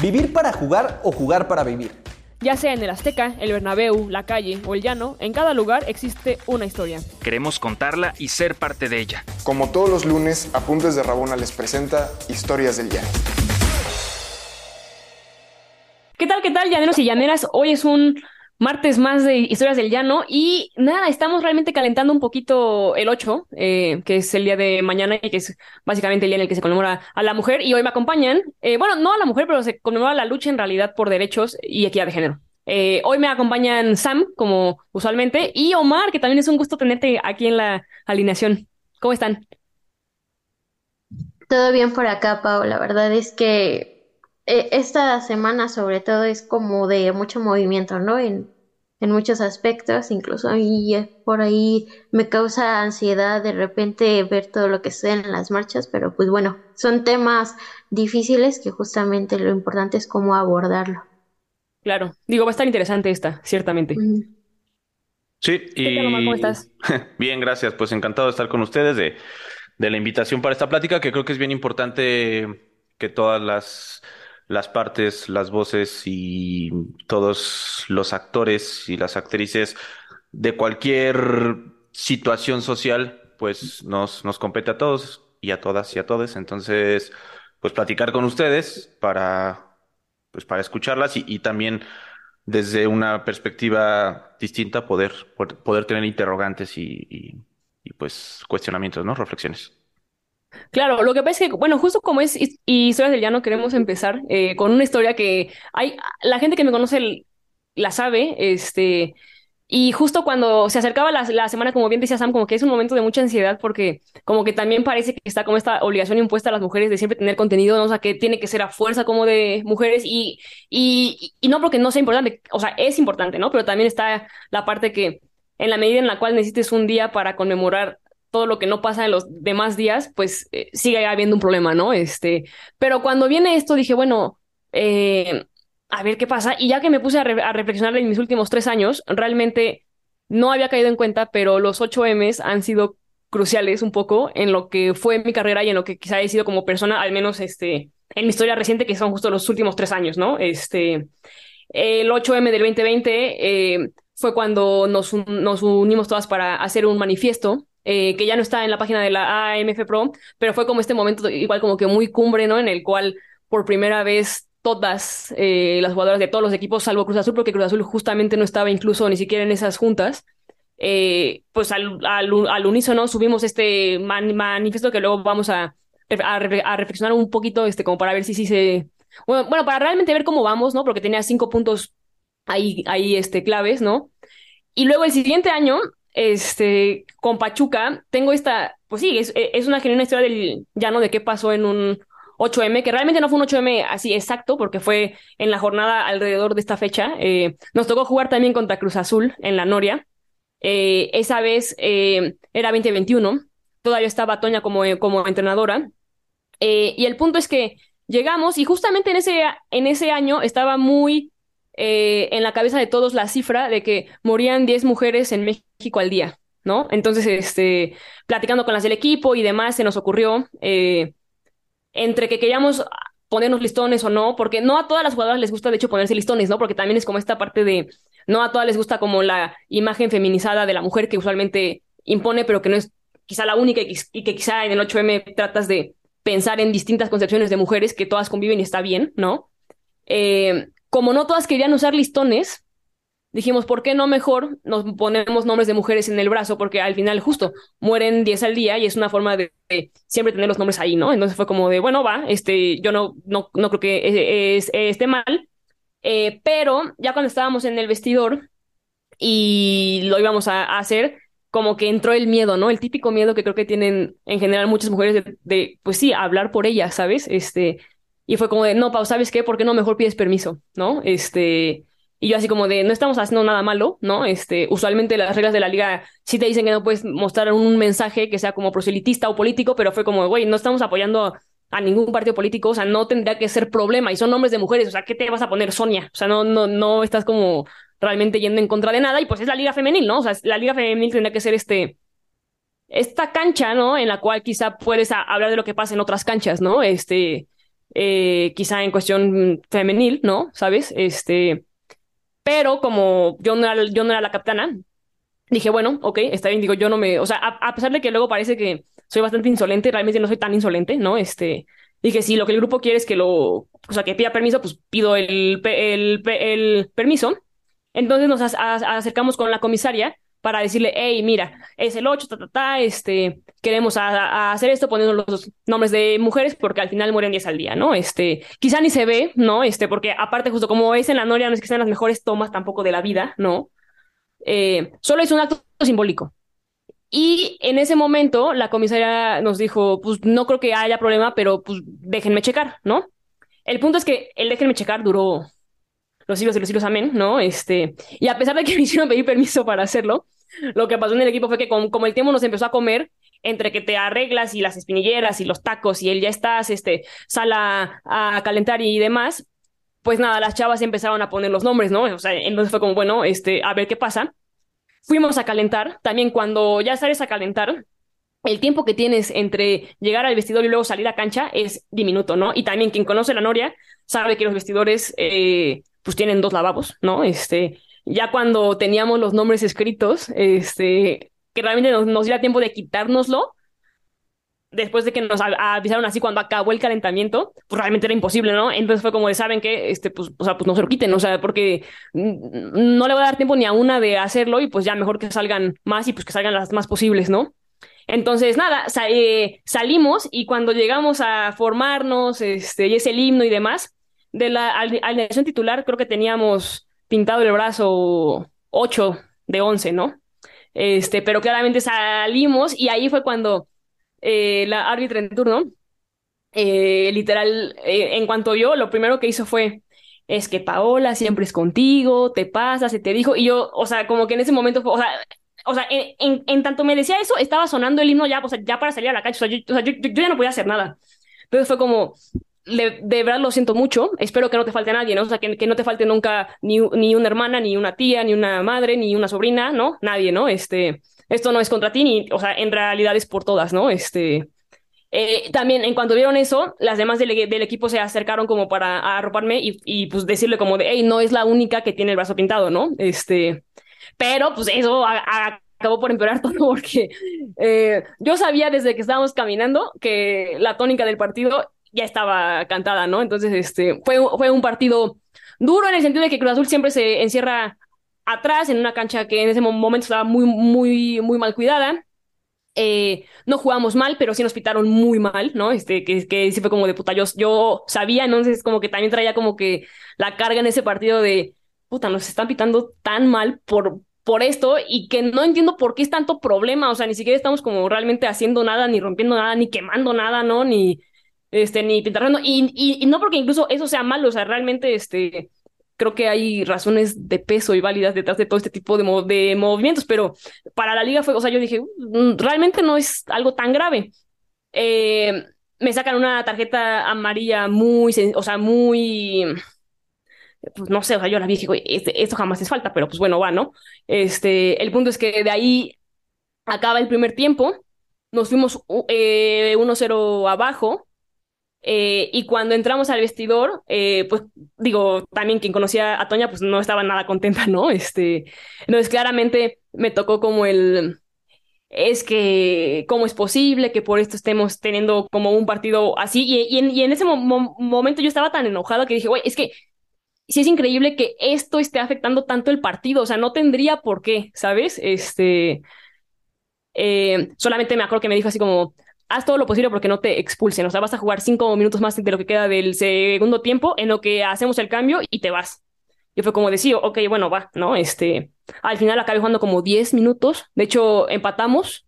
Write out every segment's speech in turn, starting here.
Vivir para jugar o jugar para vivir. Ya sea en el Azteca, el Bernabéu, la calle o el llano, en cada lugar existe una historia. Queremos contarla y ser parte de ella. Como todos los lunes, Apuntes de Rabona les presenta Historias del Llano. ¿Qué tal, qué tal, llaneros y llaneras? Hoy es un martes más de historias del llano y nada, estamos realmente calentando un poquito el 8, eh, que es el día de mañana y que es básicamente el día en el que se conmemora a la mujer y hoy me acompañan, eh, bueno, no a la mujer, pero se conmemora la lucha en realidad por derechos y equidad de género. Eh, hoy me acompañan Sam, como usualmente, y Omar, que también es un gusto tenerte aquí en la alineación. ¿Cómo están? Todo bien por acá, Pau. La verdad es que eh, esta semana sobre todo es como de mucho movimiento, ¿no? En, en muchos aspectos, incluso a mí por ahí me causa ansiedad de repente ver todo lo que sucede en las marchas, pero pues bueno, son temas difíciles que justamente lo importante es cómo abordarlo. Claro, digo, va a estar interesante esta, ciertamente. Sí, y... ¿Cómo estás? Bien, gracias. Pues encantado de estar con ustedes, de, de la invitación para esta plática, que creo que es bien importante que todas las las partes, las voces y todos los actores y las actrices de cualquier situación social, pues nos, nos compete a todos y a todas y a todos. Entonces, pues platicar con ustedes para, pues para escucharlas y, también desde una perspectiva distinta poder, poder tener interrogantes y, y pues cuestionamientos, ¿no? Reflexiones. Claro, lo que pasa es que, bueno, justo como es Historias del Llano, queremos empezar eh, con una historia que hay, la gente que me conoce la sabe, este, y justo cuando se acercaba la, la, semana, como bien decía Sam, como que es un momento de mucha ansiedad porque como que también parece que está como esta obligación impuesta a las mujeres de siempre tener contenido, ¿no? o sea, que tiene que ser a fuerza como de mujeres y, y, y no porque no sea importante, o sea, es importante, ¿no? Pero también está la parte que en la medida en la cual necesites un día para conmemorar todo lo que no pasa en los demás días, pues eh, sigue habiendo un problema, ¿no? Este, pero cuando viene esto dije, bueno, eh, a ver qué pasa. Y ya que me puse a, reflexionar en mis últimos tres años, realmente no había caído en cuenta, pero los 8 M's han sido cruciales un poco en lo que fue mi carrera y en lo que quizá he sido como persona, al menos este, en mi historia reciente, que son justo los últimos tres años, ¿no? Este, el 8M del 2020 eh, fue cuando nos, nos unimos todas para hacer un manifiesto eh, que ya no está en la página de la AMF Pro, pero fue como este momento igual como que muy cumbre, ¿no? En el cual por primera vez todas eh, las jugadoras de todos los equipos, salvo Cruz Azul, porque Cruz Azul justamente no estaba incluso ni siquiera en esas juntas, eh, pues al, al, unísono subimos este manifiesto que luego vamos a, a, reflexionar un poquito, este, como para ver si sí se... Bueno, bueno, para realmente ver cómo vamos, ¿no? Porque tenía cinco puntos ahí, ahí este, claves, ¿no? Y luego el siguiente año este, con Pachuca, tengo esta, pues sí, es, es una genuina historia del llano de qué pasó en un 8M, que realmente no fue un 8M así exacto, porque fue en la jornada alrededor de esta fecha. Eh, nos tocó jugar también contra Cruz Azul en la Noria. Eh, esa vez eh, era 2021, todavía estaba Toña como, como entrenadora. y el punto es que llegamos y justamente en ese, en ese año estaba muy eh, en la cabeza de todos la cifra de que morían 10 mujeres en México al día, ¿no? Entonces, este, platicando con las del equipo y demás, se nos ocurrió, eh, entre que queríamos ponernos listones o no, porque no a todas las jugadoras les gusta de hecho ponerse listones, ¿no? Porque también es como esta parte de, no a todas les gusta como la imagen feminizada de la mujer que usualmente impone, pero que no es quizá la única y, que quizá en el 8M tratas de pensar en distintas concepciones de mujeres que todas conviven y está bien, ¿no? Eh, como no todas querían usar listones, dijimos, ¿por qué no mejor nos ponemos nombres de mujeres en el brazo? Porque al final justo mueren 10 al día y es una forma de, siempre tener los nombres ahí, ¿no? Entonces fue como de, bueno, va, este, yo no, no, no creo que esté mal, eh, pero ya cuando estábamos en el vestidor y lo íbamos a, hacer, como que entró el miedo, ¿no? El típico miedo que creo que tienen en general muchas mujeres de, de pues sí, hablar por ellas, ¿sabes? Este, y fue como de, no, Pau, ¿sabes qué? ¿Por qué no mejor pides permiso? ¿No? Este, y yo así como de, no estamos haciendo nada malo, ¿no? Este, usualmente las reglas de la liga sí te dicen que no puedes mostrar un mensaje que sea como proselitista o político, pero fue como, güey, no estamos apoyando a ningún partido político, o sea, no tendría que ser problema, y son nombres de mujeres, o sea, ¿qué te vas a poner, Sonia? O sea, no, no, no estás como realmente yendo en contra de nada, y pues es la liga femenil, ¿no? O sea, la liga femenil tendría que ser este, esta cancha, ¿no? En la cual quizá puedes hablar de lo que pasa en otras canchas, ¿no? Este, eh, quizá en cuestión femenil, ¿no? ¿Sabes? Este, pero como yo no era, yo no era la capitana, dije, bueno, ok, está bien, digo, yo no me, o sea, a, a pesar de que luego parece que soy bastante insolente, realmente no soy tan insolente, ¿no? Este, dije, si lo que el grupo quiere es que lo, o sea, que pida permiso, pues pido el, el, el permiso. Entonces nos ac- a- acercamos con la comisaria para decirle, hey, mira, es el 8, ta, ta, ta, este, queremos a, a hacer esto poniendo los nombres de mujeres porque al final mueren 10 al día, ¿no? Este, quizá ni se ve, ¿no? Este, porque aparte justo como es en la Noria, no es que sean las mejores tomas tampoco de la vida, ¿no? Eh, solo es un acto simbólico. Y en ese momento la comisaria nos dijo, pues no creo que haya problema, pero pues déjenme checar, ¿no? El punto es que el déjenme checar duró los siglos y los siglos, amén, ¿no? Este, y a pesar de que me hicieron pedir permiso para hacerlo, lo que pasó en el equipo fue que como el tiempo nos empezó a comer, entre que te arreglas y las espinilleras y los tacos y él ya estás, este, sal a, a calentar y demás, pues nada, las chavas empezaron a poner los nombres, ¿no? O sea, entonces fue como, bueno, este, a ver qué pasa. Fuimos a calentar, también cuando ya sales a calentar, el tiempo que tienes entre llegar al vestidor y luego salir a cancha es diminuto, ¿no? Y también quien conoce la Noria sabe que los vestidores eh, pues tienen dos lavabos, ¿no? Este, ya cuando teníamos los nombres escritos, este, que realmente nos, nos diera tiempo de quitárnoslo, después de que nos avisaron así cuando acabó el calentamiento, pues realmente era imposible, ¿no? Entonces fue como de, ¿saben qué? Este, pues, o sea, pues no se lo quiten, o sea, porque no le va a dar tiempo ni a una de hacerlo y pues ya mejor que salgan más y pues que salgan las más posibles, ¿no? Entonces, nada, eh, salimos y cuando llegamos a formarnos, este, y es el himno y demás, de la ali- alineación titular creo que teníamos pintado el brazo 8 de 11, ¿no? Este, pero claramente salimos y ahí fue cuando eh, la árbitra en turno, eh, literal, eh, en cuanto yo, lo primero que hizo fue, es que Paola siempre es contigo, te pasa, se te dijo, y yo, o sea, como que en ese momento, o sea, o sea, en, en, tanto me decía eso, estaba sonando el himno ya, o sea, ya para salir a la cancha, o sea, yo, o sea, yo- yo ya no podía hacer nada. Entonces fue como, de verdad lo siento mucho, espero que no te falte nadie, ¿no? O sea, que, que no te falte nunca ni, ni una hermana, ni una tía, ni una madre, ni una sobrina, ¿no? Nadie, ¿no? Este, esto no es contra ti, ni, o sea, en realidad es por todas, ¿no? Este, eh, también en cuanto vieron eso, las demás del, equipo se acercaron como para arroparme y, y pues decirle como de, hey, no es la única que tiene el brazo pintado, ¿no? Este, pero pues eso a- a- acabó por empeorar todo porque eh, yo sabía desde que estábamos caminando que la tónica del partido ya estaba cantada, ¿no? Entonces, este, fue, fue un partido duro en el sentido de que Cruz Azul siempre se encierra atrás en una cancha que en ese mo- momento estaba muy, muy, muy mal cuidada. Eh, no jugamos mal, pero sí nos pitaron muy mal, ¿no? Este, que, que sí fue como de puta, yo, yo sabía, entonces como que también traía como que la carga en ese partido de puta, nos están pitando tan mal por, por esto y que no entiendo por qué es tanto problema, o sea, ni siquiera estamos como realmente haciendo nada, ni rompiendo nada, ni quemando nada, ¿no? Ni, este, ni pintarrando, y, y, y no porque incluso eso sea malo, o sea, realmente, este, creo que hay razones de peso y válidas detrás de todo este tipo de, de movimientos, pero para la liga fue, o sea, yo dije, "Mm, realmente no es algo tan grave. Eh, me sacan una tarjeta amarilla muy, o sea, muy, pues no sé, o sea, yo la vi y dije, "Güey, este- esto jamás es falta, pero pues bueno, va, ¿no? Este, el punto es que de ahí acaba el primer tiempo, nos fuimos eh, 1-0 abajo, eh, y cuando entramos al vestidor, eh, pues digo, también quien conocía a Toña, pues no estaba nada contenta, ¿no? Este, entonces claramente me tocó como el, es que, ¿cómo es posible que por esto estemos teniendo como un partido así? Y, en, ese mo- mo- momento yo estaba tan enojada que dije, güey, es que sí es increíble que esto esté afectando tanto el partido, o sea, no tendría por qué, ¿sabes? Este, eh, solamente me acuerdo que me dijo así como, haz todo lo posible porque no te expulsen, o sea, vas a jugar cinco minutos más de lo que queda del segundo tiempo en lo que hacemos el cambio y te vas. Y fue como decir, ok, bueno, va, ¿no? Este, al final acabé jugando como 10 minutos, de hecho empatamos,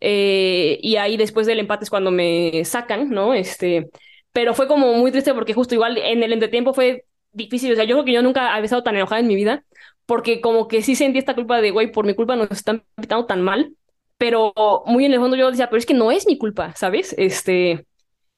eh, y ahí después del empate es cuando me sacan, ¿no? Este, pero fue como muy triste porque justo igual en el entretiempo fue difícil, o sea, yo creo que yo nunca había estado tan enojada en mi vida, porque como que sí sentí esta culpa de, güey, por mi culpa nos están pitando tan mal, pero muy en el fondo yo decía, pero es que no es mi culpa, ¿sabes? Este,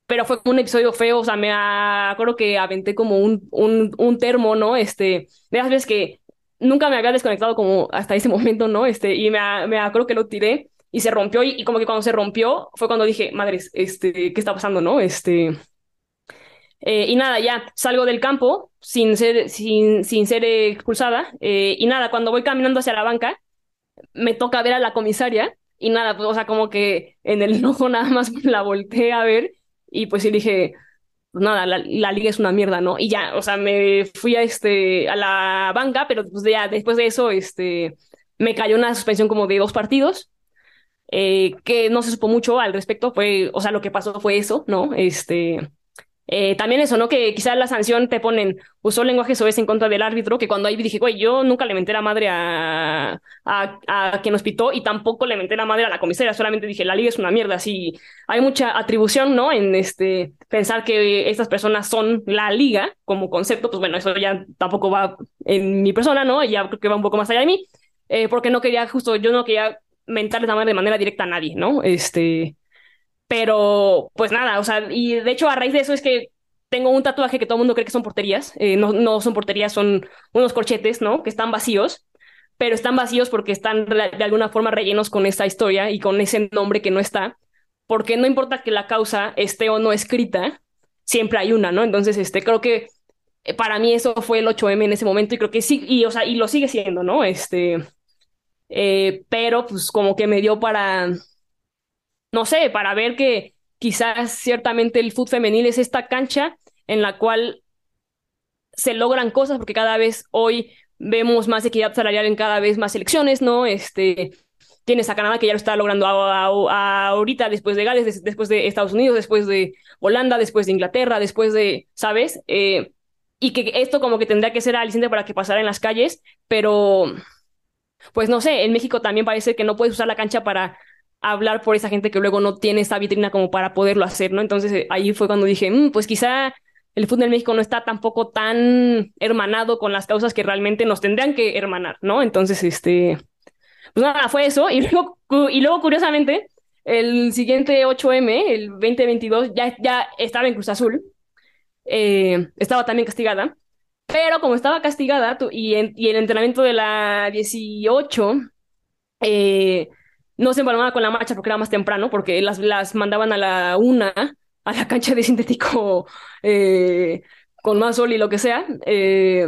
pero fue un episodio feo, o sea, me acuerdo que aventé como un, un, un termo, ¿no? Este, de esas veces que nunca me había desconectado como hasta ese momento, ¿no? Este, y me, me acuerdo que lo tiré y se rompió y, y como que cuando se rompió fue cuando dije, madres, este, ¿qué está pasando, no? Este, Eh, y nada, ya salgo del campo sin ser, sin, sin ser expulsada. Eh, y nada, cuando voy caminando hacia la banca, me toca ver a la comisaria. Y nada, pues, o sea, como que en el enojo nada más la volteé a ver. Y pues sí dije, pues nada, la, la, liga es una mierda, ¿no? Y ya, o sea, me fui a, este, a la banca, pero pues ya después de eso, este, me cayó una suspensión como de dos partidos. Eh, que no se supo mucho al respecto, fue, o sea, lo que pasó fue eso, ¿no? Este, eh, también eso, ¿no? Que quizás la sanción te ponen, usó lenguaje soez en contra del árbitro, que cuando ahí dije, güey, yo nunca le menté la madre a, a, a, quien nos pitó y tampoco le menté la madre a la comisaria, solamente dije, la liga es una mierda, así hay mucha atribución, ¿no? En este, pensar que estas personas son la liga como concepto, pues bueno, eso ya tampoco va en mi persona, ¿no? Ya creo que va un poco más allá de mí, eh, porque no quería, justo, yo no quería mentarle la madre de manera directa a nadie, ¿no? Este, pero, pues nada, o sea, y de hecho a raíz de eso es que tengo un tatuaje que todo el mundo cree que son porterías. Eh, no, no son porterías, son unos corchetes, ¿no? Que están vacíos, pero están vacíos porque están de alguna forma rellenos con esta historia y con ese nombre que no está. Porque no importa que la causa esté o no escrita, siempre hay una, ¿no? Entonces, este, creo que eh, para mí eso fue el 8M en ese momento y creo que sí, y, o sea, y lo sigue siendo, ¿no? Este, eh, pero pues como que me dio para no sé, para ver que quizás ciertamente el fútbol femenil es esta cancha en la cual se logran cosas, porque cada vez hoy vemos más equidad salarial en cada vez más elecciones, ¿no? Este, tienes a Canadá que ya lo está logrando ahorita, después de Gales, después de Estados Unidos, después de Holanda, después de Inglaterra, después de, ¿sabes? Eh, y que esto como que tendría que ser aliciente para que pasara en las calles, pero pues no sé, en México también parece que no puedes usar la cancha para hablar por esa gente que luego no tiene esa vitrina como para poderlo hacer, ¿no? Entonces eh, ahí fue cuando dije, mm, pues quizá el fútbol en México no está tampoco tan hermanado con las causas que realmente nos tendrían que hermanar, ¿no? Entonces, este, pues nada, fue eso. Y luego, y luego curiosamente, el siguiente 8M, el 2022, ya, ya estaba en Cruz Azul. Eh, estaba también castigada. Pero como estaba castigada y, y el entrenamiento de la 18, eh, no se empalmaba con la marcha porque era más temprano, porque las, las mandaban a la una a la cancha de sintético eh, con más sol y lo que sea. Eh,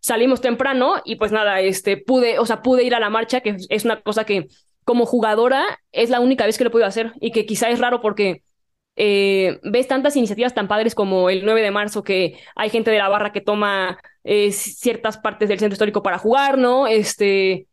salimos temprano y pues nada, este, pude, o sea, pude ir a la marcha, que es una cosa que como jugadora es la única vez que lo puedo hacer y que quizá es raro porque eh, ves tantas iniciativas tan padres como el 9 de marzo que hay gente de la barra que toma ciertas partes del centro histórico para jugar, ¿no? Este,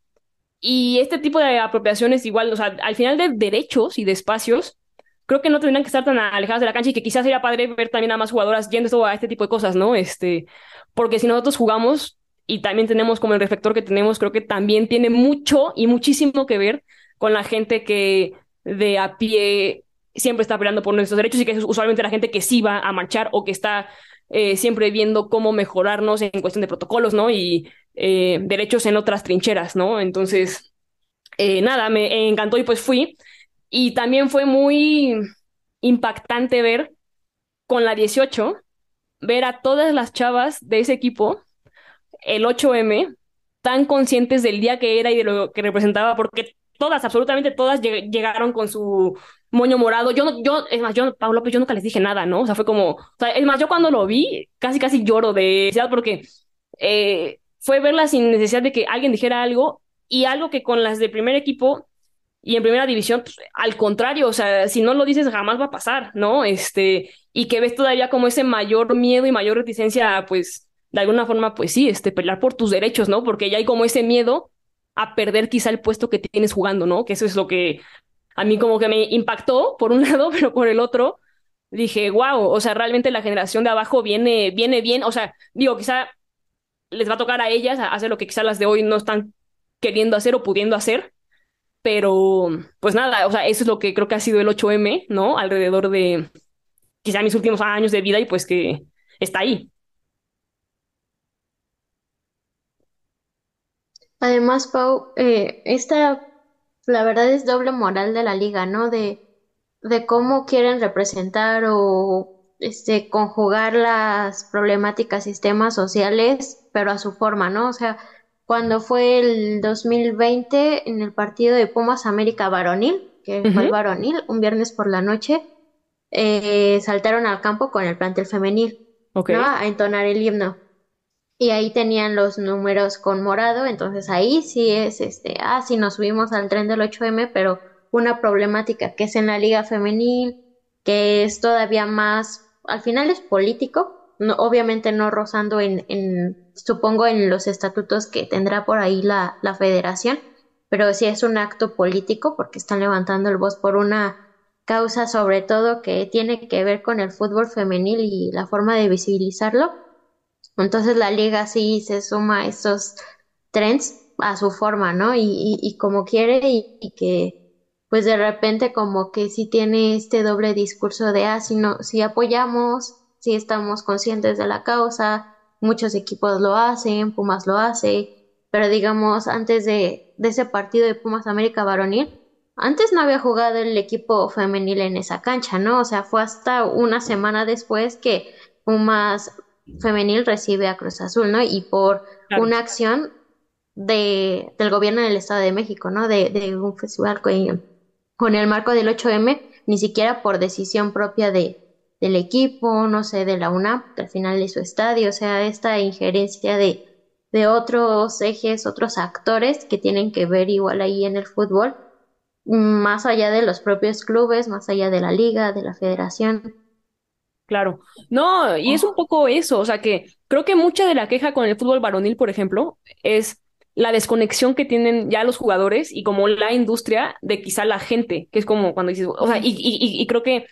y este tipo de apropiaciones igual, o sea, al final de derechos y de espacios, creo que no tendrían que estar tan alejadas de la cancha y que quizás sería padre ver también a más jugadoras yendo a este tipo de cosas, ¿no? Este, porque si nosotros jugamos y también tenemos como el reflector que tenemos, creo que también tiene mucho y muchísimo que ver con la gente que de a pie siempre está peleando por nuestros derechos y que es usualmente la gente que sí va a marchar o que está eh, siempre viendo cómo mejorarnos en cuestión de protocolos, ¿no? Y eh, derechos en otras trincheras, ¿no? Entonces, eh, nada, me encantó y pues fui. Y también fue muy impactante ver con la 18, ver a todas las chavas de ese equipo, el 8M, tan conscientes del día que era y de lo que representaba, porque todas, absolutamente todas llegaron con su moño morado. Yo, yo, es más, yo, Pablo López, yo nunca les dije nada, ¿no? O sea, fue como, o sea, es más, yo cuando lo vi, casi, casi lloro de porque eh, fue verla sin necesidad de que alguien dijera algo y algo que con las de primer equipo y en primera división, pues, al contrario, o sea, si no lo dices jamás va a pasar, ¿no? Este, y que ves todavía como ese mayor miedo y mayor reticencia, pues, de alguna forma, pues sí, este, pelear por tus derechos, ¿no? Porque ya hay como ese miedo a perder quizá el puesto que tienes jugando, ¿no? Que eso es lo que a mí como que me impactó por un lado, pero por el otro dije, wow, o sea, realmente la generación de abajo viene, viene bien, o sea, digo, quizá les va a tocar a ellas hacer lo que quizás las de hoy no están queriendo hacer o pudiendo hacer. Pero, pues nada, o sea, eso es lo que creo que ha sido el 8M, ¿no? Alrededor de quizá mis últimos años de vida y pues que está ahí. Además, Pau, eh, esta, la verdad es doble moral de la liga, ¿no? De, de cómo quieren representar o este, conjugar las problemáticas sistemas sociales, pero a su forma, ¿no? O sea, cuando fue el 2020 en el partido de Pumas América Varonil, que fue varonil, un viernes por la noche, eh, saltaron al campo con el plantel femenil. ¿no? A entonar el himno. Y ahí tenían los números con morado, entonces ahí sí es, este, ah, sí nos subimos al tren del 8M, pero una problemática que es en la liga femenil, que es todavía más, al final es político, no, obviamente no rozando en, en, supongo, en los estatutos que tendrá por ahí la, la federación, pero sí es un acto político porque están levantando el voz por una causa sobre todo que tiene que ver con el fútbol femenil y la forma de visibilizarlo entonces la liga sí se suma a estos trends a su forma, ¿no? Y, y, y como quiere y, y, que pues de repente como que sí tiene este doble discurso de, ah, si, no, si apoyamos, si estamos conscientes de la causa, muchos equipos lo hacen, Pumas lo hace, pero digamos, antes de, de ese partido de Pumas América Varonil, antes no había jugado el equipo femenil en esa cancha, ¿no? O sea, fue hasta una semana después que Pumas femenil recibe a Cruz Azul, ¿no? Y por claro. una acción de, del gobierno del Estado de México, ¿no? De, de un festival con, con, el marco del 8M, ni siquiera por decisión propia de, del equipo, no sé, de la UNAP, que al final es su estadio, o sea, esta injerencia de, de otros ejes, otros actores que tienen que ver igual ahí en el fútbol, más allá de los propios clubes, más allá de la liga, de la federación. Claro. No, y es un poco eso, o sea que creo que mucha de la queja con el fútbol varonil, por ejemplo, es la desconexión que tienen ya los jugadores y como la industria de quizá la gente, que es como cuando dices, o sea, y, y, y creo que,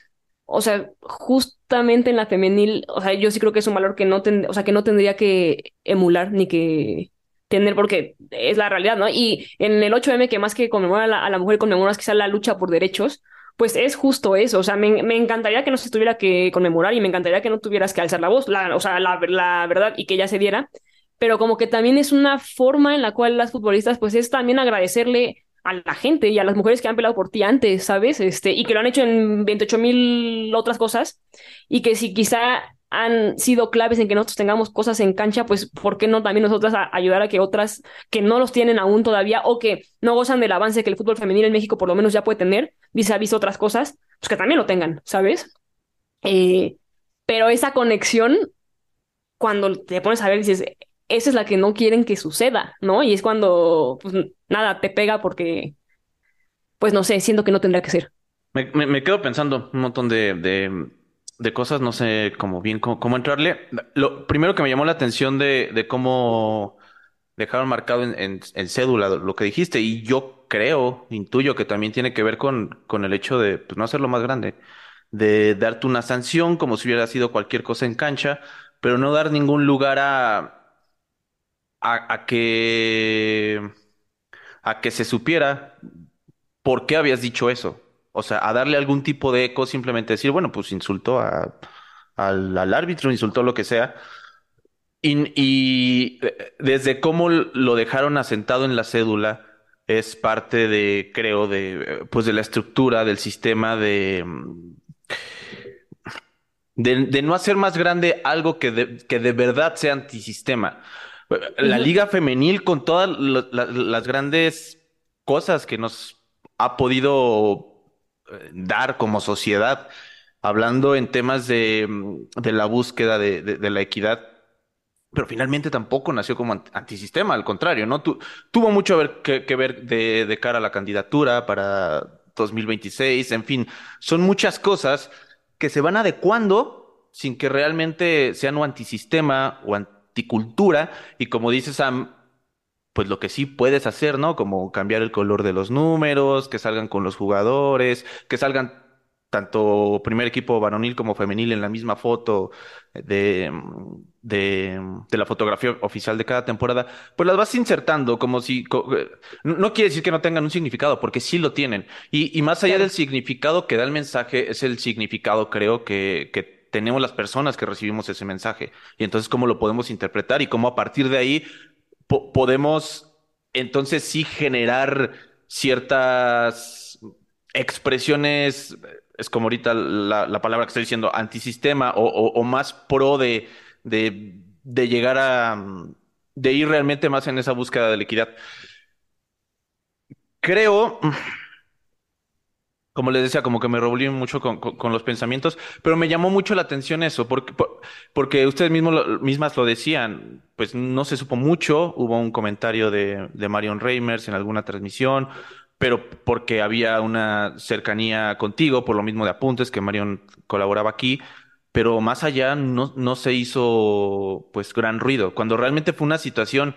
o sea, justamente en la femenil, o sea, yo sí creo que es un valor que no, o sea, que no tendría que emular ni que tener, porque es la realidad, ¿no? Y en el 8M, que más que conmemorar a la, a la mujer, conmemoras quizá la lucha por derechos, pues es justo eso. O sea, me, me, encantaría que no se tuviera que conmemorar y me encantaría que no tuvieras que alzar la voz, la, o sea, la, la verdad, y que ya se diera. Pero como que también es una forma en la cual las futbolistas, pues es también agradecerle a la gente y a las mujeres que han peleado por ti antes, ¿sabes? Este, y que lo han hecho en 28 mil otras cosas. Y que si quizá han sido claves en que nosotros tengamos cosas en cancha, pues ¿por qué no también nosotras a ayudar a que otras que no los tienen aún todavía o que no gozan del avance que el fútbol femenil en México por lo menos ya puede tener, vis a vis otras cosas, pues que también lo tengan, ¿sabes? Eh, pero esa conexión, cuando te pones a ver, dices, esa es la que no quieren que suceda, ¿no? Y es cuando, pues nada, te pega porque, pues no sé, siento que no tendría que ser. Me, quedo pensando un montón de, de cosas, no sé cómo bien cómo, entrarle. Lo primero que me llamó la atención de, de cómo dejaron marcado en, en, en, cédula lo que dijiste, y yo creo, intuyo que también tiene que ver con, con el hecho de pues, no hacerlo más grande, de darte una sanción como si hubiera sido cualquier cosa en cancha, pero no dar ningún lugar a, a, que a que se supiera por qué habías dicho eso. O sea, a darle algún tipo de eco, simplemente decir, bueno, pues insultó al, al, árbitro, insultó lo que sea. Y, y, desde cómo lo dejaron asentado en la cédula es parte de, creo, de, pues de la estructura del sistema de, de, de no hacer más grande algo que de, que de verdad sea antisistema. La uh -huh. liga femenil con todas las grandes cosas que nos ha podido dar como sociedad, hablando en temas de, de la búsqueda de, de, de, la equidad, pero finalmente tampoco nació como antisistema, al contrario, ¿no? Tu, tuvo mucho ver, que, que, ver de, cara a la candidatura para 2026, en fin, son muchas cosas que se van adecuando sin que realmente sean un antisistema o y como dice Sam, pues lo que sí puedes hacer, ¿no? Como cambiar el color de los números, que salgan con los jugadores, que salgan tanto primer equipo varonil como femenil en la misma foto de, de, de, la fotografía oficial de cada temporada, pues las vas insertando como si... No quiere decir que no tengan un significado, porque sí lo tienen. Y, y más allá del significado que da el mensaje, es el significado, creo, que, que tenemos las personas que recibimos ese mensaje. Y entonces cómo lo podemos interpretar y cómo a partir de ahí po podemos entonces sí generar ciertas expresiones, es como ahorita la, la palabra que estoy diciendo, antisistema o más pro de, de, de, llegar a, de ir realmente más en esa búsqueda de la equidad. Creo como les decía, como que me revolví mucho con, los pensamientos, pero me llamó mucho la atención eso, porque, por- porque ustedes mismos mismas lo decían, pues no se supo mucho, hubo un comentario de, de Marion Reimers en alguna transmisión, pero porque había una cercanía contigo, por lo mismo de apuntes, que Marion colaboraba aquí, pero más allá no, no se hizo pues gran ruido, cuando realmente fue una situación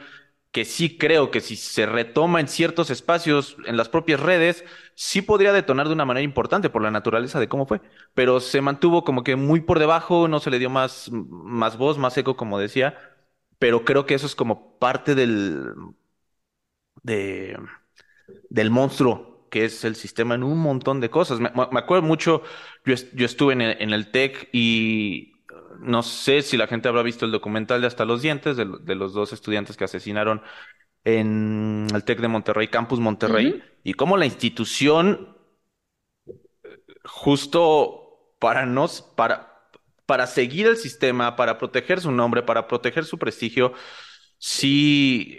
que sí creo que si se retoma en ciertos espacios, en las propias redes, sí podría detonar de una manera importante por la naturaleza de cómo fue, pero se mantuvo como que muy por debajo, no se le dio más, más voz, más eco, como decía, pero creo que eso es como parte del, de, del monstruo que es el sistema en un montón de cosas. Me, acuerdo mucho, yo, yo estuve en el, en TEC y no sé si la gente habrá visto el documental de Hasta los Dientes, de los dos estudiantes que asesinaron en el TEC de Monterrey, Campus Monterrey, y cómo la institución, justo para nos, para, para seguir el sistema, para proteger su nombre, para proteger su prestigio, sí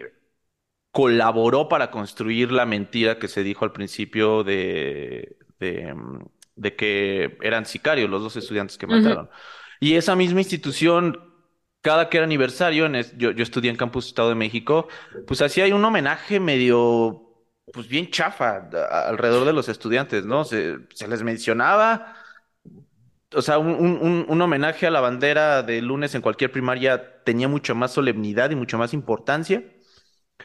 colaboró para construir la mentira que se dijo al principio de, de, de que eran sicarios los dos estudiantes que mataron. Y esa misma institución, cada que era aniversario, en es- yo, yo estudié en Campus Estado de México, pues hacía un homenaje medio, pues bien chafa a- alrededor de los estudiantes, ¿no? Se, se les mencionaba, o sea, un, un, un homenaje a la bandera de lunes en cualquier primaria tenía mucho más solemnidad y mucho más importancia.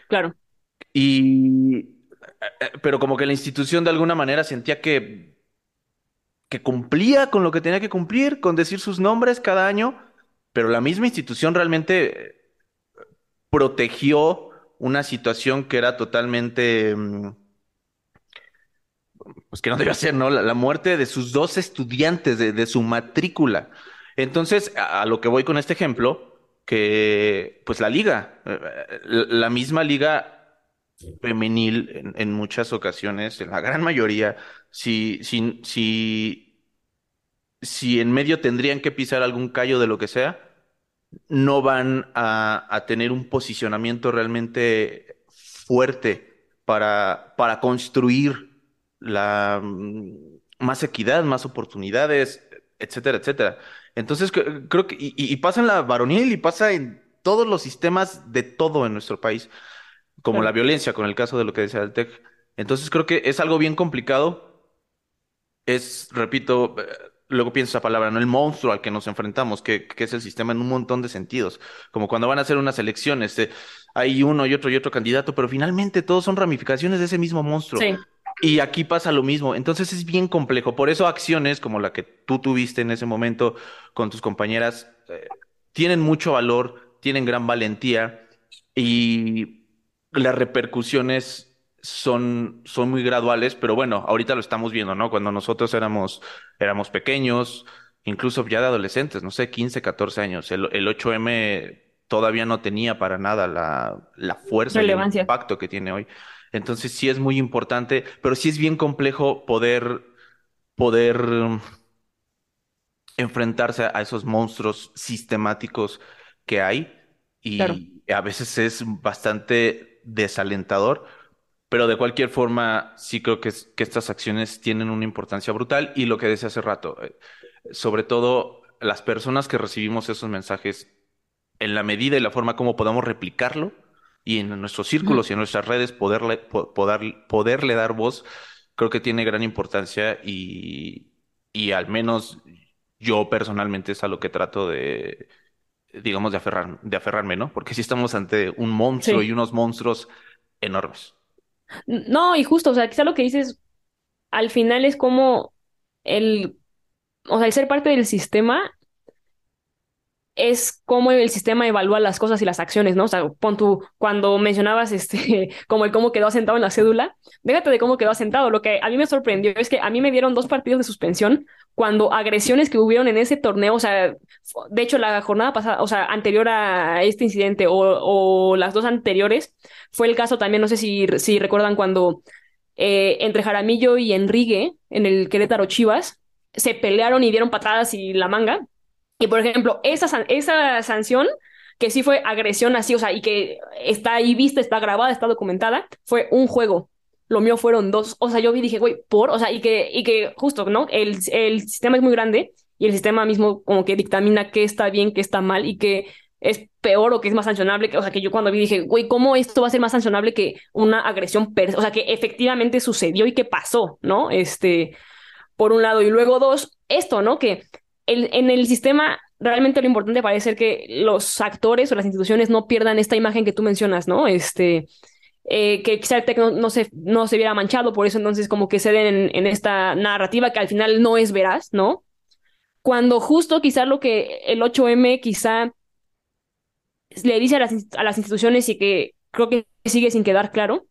Claro. Y, eh, pero como que la institución de alguna manera sentía que, que cumplía con lo que tenía que cumplir, con decir sus nombres cada año, pero la misma institución realmente eh, protegió una situación que era totalmente, mm, pues que no debía ser, ¿no? La, muerte de sus dos estudiantes, de, su matrícula. Entonces, a, lo que voy con este ejemplo, que pues la liga, eh, eh, la la misma liga femenil en, en muchas ocasiones, en la gran mayoría, si, si, si, si en medio tendrían que pisar algún callo de lo que sea, no van a, a tener un posicionamiento realmente fuerte para, para construir la, mm, más equidad, más oportunidades, etcétera, etcétera. Entonces, cre- creo que, y, pasa en la varonil y pasa en todos los sistemas de todo en nuestro país como la violencia, con el caso de lo que decía el TEC. Entonces creo que es algo bien complicado. Es, repito, eh, luego pienso esa palabra, ¿no? El monstruo al que nos enfrentamos, que, que es el sistema en un montón de sentidos. Como cuando van a hacer unas elecciones, eh, hay uno y otro y otro candidato, pero finalmente todos son ramificaciones de ese mismo monstruo. Sí. Y aquí pasa lo mismo. Entonces es bien complejo. Por eso acciones como la que tú tuviste en ese momento con tus compañeras eh, tienen mucho valor, tienen gran valentía y las repercusiones son, son muy graduales, pero bueno, ahorita lo estamos viendo, ¿no? Cuando nosotros éramos, éramos pequeños, incluso ya de adolescentes, no sé, 15 14 años, el, el 8M todavía no tenía para nada la, la fuerza y el impacto que tiene hoy. Entonces sí es muy importante, pero sí es bien complejo poder, poder enfrentarse a esos monstruos sistemáticos que hay Claro. y a veces es bastante desalentador, pero de cualquier forma sí creo que, que estas acciones tienen una importancia brutal y lo que decía hace rato, eh, sobre todo las personas que recibimos esos mensajes en la medida y la forma como podamos replicarlo y en nuestros círculos y en nuestras redes poderle, po- poder- poderle dar voz, creo que tiene gran importancia y, y al menos yo personalmente es a lo que trato de, digamos, de aferrar, de aferrarme, ¿no? Porque sí estamos ante un monstruo Sí. y unos monstruos enormes. No, y justo, o sea, quizá lo que dices al final es como el, o sea, el ser parte del sistema es cómo el sistema evalúa las cosas y las acciones, ¿no? O sea, pon tú, cuando mencionabas este, como el cómo quedó asentado en la cédula, déjate de cómo quedó asentado. Lo que a mí me sorprendió es que a mí me dieron dos partidos de suspensión cuando agresiones que hubieron en ese torneo, o sea, de hecho, la jornada pasada, o sea, anterior a este incidente o, o las dos anteriores, fue el caso también, no sé si, si recuerdan cuando eh, entre Jaramillo y Enrique en el Querétaro Chivas se pelearon y dieron patadas y la manga. Y por ejemplo, esa, esa sanción, que sí fue agresión así, o sea, y que está ahí vista, está grabada, está documentada, fue un juego. lo mío fueron dos. O sea, yo vi dije, güey, por, o sea, y que, y que justo, ¿no? El, el sistema es muy grande y el sistema mismo como que dictamina qué está bien, qué está mal y que es peor o que es más sancionable. O sea, que yo cuando vi dije, güey, ¿cómo esto va a ser más sancionable que una agresión? O sea, que efectivamente sucedió y que pasó, ¿no? Este, por un lado. Y luego dos, esto, ¿no? Que en el sistema realmente lo importante parece ser que los actores o las instituciones no pierdan esta imagen que tú mencionas, ¿no? Este, eh, que quizá el TEC no, se, no se viera manchado, por eso entonces como que ceden en, en, esta narrativa que al final no es veraz, ¿no? Cuando justo quizá lo que el 8M quizá le dice a las, a las instituciones y que creo que sigue sin quedar claro,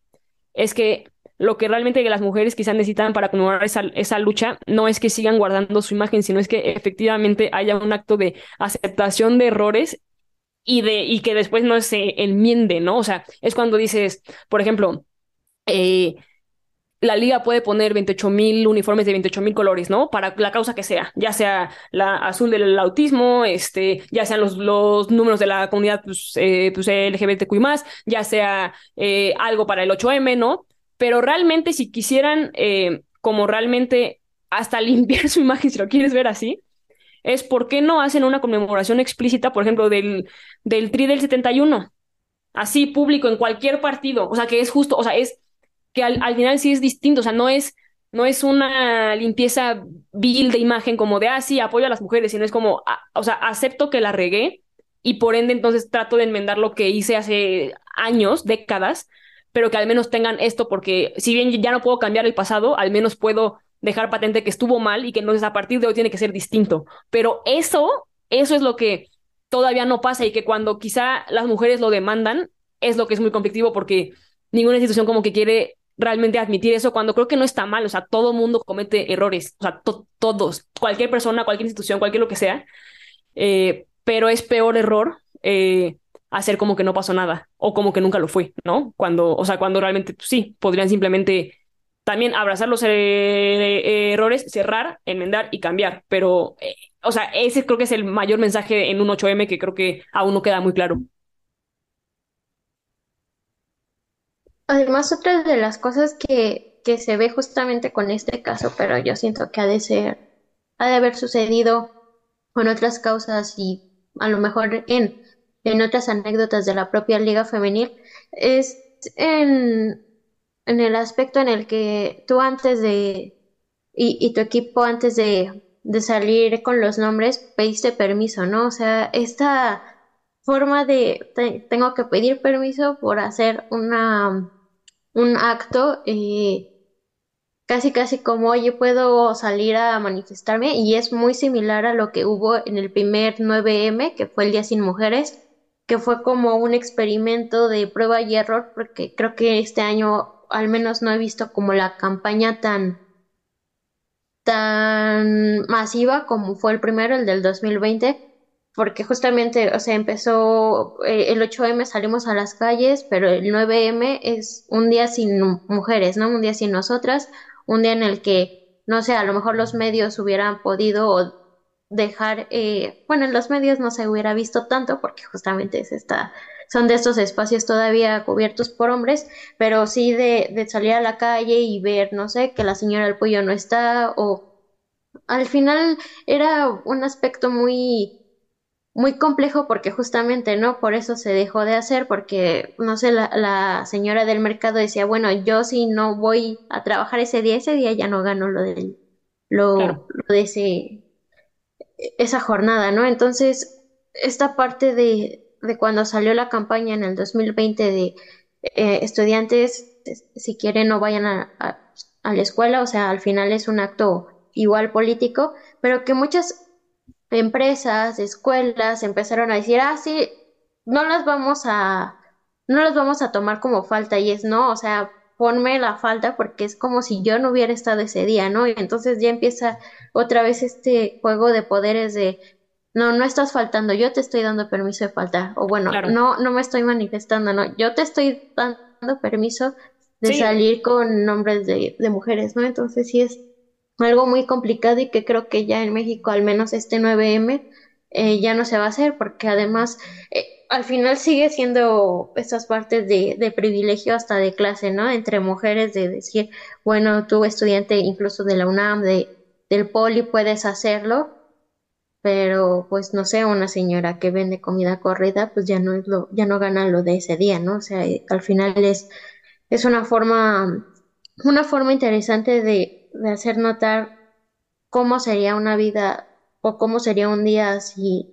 es que lo que realmente las mujeres quizás necesitan para conmemorar esa, esa lucha no es que sigan guardando su imagen, sino es que efectivamente haya un acto de aceptación de errores y, de, y que después no se enmiende, ¿no? O sea, es cuando dices, por ejemplo, eh, la liga puede poner 28 mil uniformes de 28 mil colores, ¿no? Para la causa que sea, ya sea la azul del autismo, este, ya sean los, los números de la comunidad pues, eh, pues LGBTQI+, ya sea eh, algo para el 8M, ¿no? Pero realmente si quisieran eh, como realmente hasta limpiar su imagen, si lo quieres ver así, es por qué no hacen una conmemoración explícita, por ejemplo, del, del TRI del 71, así público en cualquier partido, o sea, que es justo, o sea, es que al, al final sí es distinto, o sea, no es, no es una limpieza vil de imagen como de, ah, sí, apoyo a las mujeres, sino es como, ah, o sea, acepto que la regué y por ende entonces trato de enmendar lo que hice hace años, décadas, pero que al menos tengan esto, porque si bien ya no puedo cambiar el pasado, al menos puedo dejar patente que estuvo mal y que entonces a partir de hoy tiene que ser distinto. Pero eso, eso es lo que todavía no pasa y que cuando quizá las mujeres lo demandan, es lo que es muy conflictivo porque ninguna institución como que quiere realmente admitir eso cuando creo que no está mal, o sea, todo mundo comete errores, o sea, todos, cualquier persona, cualquier institución, cualquier lo que sea, eh, pero es peor error eh, hacer como que no pasó nada o como que nunca lo fue, ¿no? Cuando, o sea, cuando realmente pues, sí, podrían simplemente también abrazar los eh, errores, cerrar, enmendar y cambiar, pero, eh, o sea, ese creo que es el mayor mensaje en un 8M que creo que aún no queda muy claro. Además, otra de las cosas que, que se ve justamente con este caso, pero yo siento que ha de ser, ha de haber sucedido con otras causas y a lo mejor en en otras anécdotas de la propia liga femenil, es en, en el aspecto en el que tú antes de, y, tu equipo antes de, de salir con los nombres, pediste permiso, ¿no? O sea, esta forma de tengo que pedir permiso por hacer una un acto eh, casi casi como oye puedo salir a manifestarme y es muy similar a lo que hubo en el primer 9M que fue el día sin mujeres que fue como un experimento de prueba y error, porque creo que este año al menos no he visto como la campaña tan tan masiva como fue el primero, el del 2020, porque justamente, o sea, empezó eh, el 8M, salimos a las calles, pero el 9M es un día sin mujeres, ¿no? Un día sin nosotras, un día en el que, no sé, a lo mejor los medios hubieran podido dejar, eh, bueno, en los medios no se hubiera visto tanto porque justamente es esta, son de estos espacios todavía cubiertos por hombres, pero sí de, de salir a la calle y ver, no sé, que la señora del pollo no está o al final era un aspecto muy muy complejo porque justamente, ¿no? Por eso se dejó de hacer, porque, no sé, la, la, señora del mercado decía, bueno, yo si no voy a trabajar ese día, ese día ya no gano lo, del, lo, lo de ese esa jornada, ¿no? Entonces, esta parte de, de cuando salió la campaña en el 2020 de eh, estudiantes, si quieren, no vayan a, a, la escuela, o sea, al final es un acto igual político, pero que muchas empresas, escuelas empezaron a decir, ah, sí, no las vamos a, no las vamos a tomar como falta y es no, o sea, ponme la falta porque es como si yo no hubiera estado ese día, ¿no? Y entonces ya empieza otra vez este juego de poderes de no, no estás faltando, yo te estoy dando permiso de faltar, o bueno, no, no me estoy manifestando, no, yo te estoy dando permiso de salir con nombres de, de, mujeres, ¿no? Entonces sí es algo muy complicado y que creo que ya en México, al menos este 9M, eh, ya no se va a hacer, porque además eh, al final sigue siendo estas partes de, de privilegio hasta de clase, ¿no? Entre mujeres de decir, bueno, tú estudiante incluso de la UNAM, de, del poli, puedes hacerlo, pero pues no sé, una señora que vende comida corrida, pues ya no es lo, ya no gana lo de ese día, ¿no? O sea, al final es, es una forma, una forma interesante de, de hacer notar cómo sería una vida o cómo sería un día si,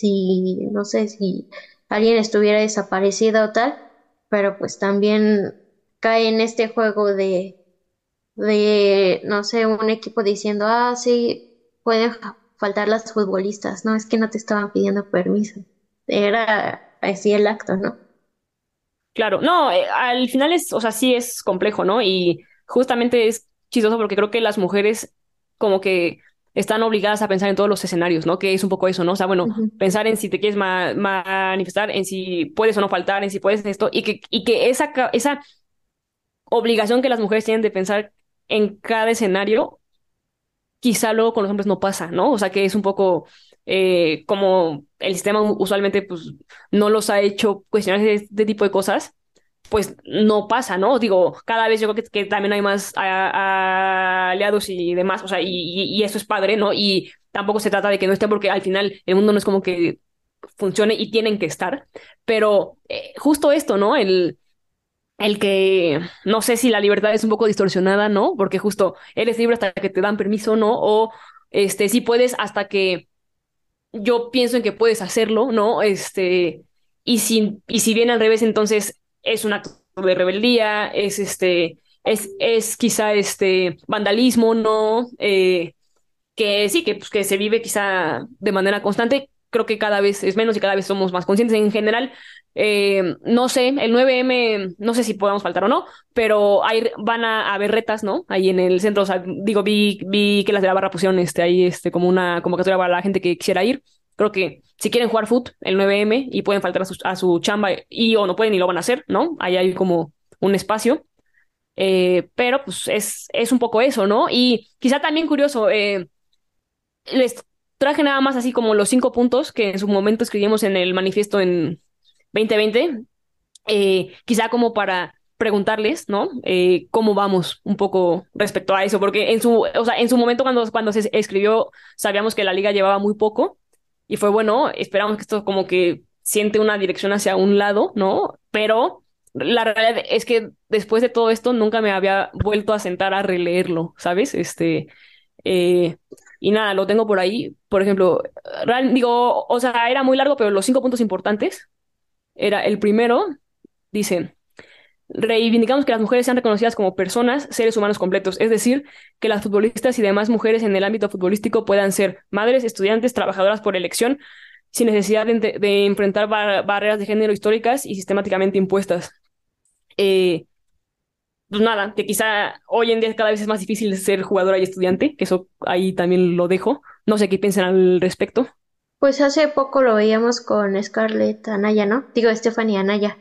si, no sé, si alguien estuviera desaparecido o tal, pero pues también cae en este juego de, de, no sé, un equipo diciendo, ah, sí, pueden faltar las futbolistas, no, es que no te estaban pidiendo permiso, era así el acto, ¿no? Claro, no, eh, al final es, o sea, sí es complejo, ¿no? Y justamente es chistoso porque creo que las mujeres como que están obligadas a pensar en todos los escenarios, ¿no? Que es un poco eso, ¿no? O sea, bueno, pensar en si te quieres manifestar, en si puedes o no faltar, en si puedes esto, y que, y que esa, esa obligación que las mujeres tienen de pensar en cada escenario, quizá luego con los hombres no pasa, ¿no? O sea, que es un poco eh, como el sistema usualmente pues no los ha hecho cuestionar este tipo de cosas, pues no pasa, ¿no? Digo, cada vez yo creo que, también hay más aliados y demás, o sea, y, eso es padre, ¿no? Y tampoco se trata de que no estén porque al final el mundo no es como que funcione y tienen que estar, pero eh, justo esto, ¿no? El, el que no sé si la libertad es un poco distorsionada, ¿no? Porque justo eres libre hasta que te dan permiso, ¿no? O este, sí puedes hasta que yo pienso en que puedes hacerlo, ¿no? Este, y si, y si viene al revés, entonces es un acto de rebeldía, es este, es, es quizá este vandalismo, ¿no? Eh, que sí, que, pues, que se vive quizá de manera constante. Creo que cada vez es menos y cada vez somos más conscientes. En general, eh, no sé, el 9M, no sé si podamos faltar o no, pero hay, van a haber retas, ¿no? Ahí en el centro, o sea, digo, vi, vi que las de la barra pusieron este, ahí este, como una convocatoria para la gente que quisiera ir. Creo que si quieren jugar foot el 9M y pueden faltar a su, a su chamba y o no pueden y lo van a hacer, ¿no? Ahí hay como un espacio. Eh, pero pues es, es un poco eso, ¿no? Y quizá también curioso, eh, les traje nada más así como los cinco puntos que en su momento escribimos en el manifiesto en 2020, eh, quizá como para preguntarles, ¿no? Eh, cómo vamos un poco respecto a eso, porque en su, o sea, en su momento cuando, cuando se escribió sabíamos que la liga llevaba muy poco y fue bueno, esperamos que esto como que siente una dirección hacia un lado, ¿no? Pero la realidad es que después de todo esto nunca me había vuelto a sentar a releerlo, ¿sabes? Este, eh, y nada, lo tengo por ahí. Por ejemplo, digo, o sea, era muy largo, pero los cinco puntos importantes era el primero, dice, Reivindicamos que las mujeres sean reconocidas como personas, seres humanos completos, es decir, que las futbolistas y demás mujeres en el ámbito futbolístico puedan ser madres, estudiantes, trabajadoras por elección, sin necesidad de, enfrentar barreras de género históricas y sistemáticamente impuestas. Eh, pues nada, que quizá hoy en día cada vez es más difícil ser jugadora y estudiante, que eso ahí también lo dejo. No sé qué piensan al respecto. Pues hace poco lo veíamos con Scarlett Anaya, ¿no? Digo, Stephanie Anaya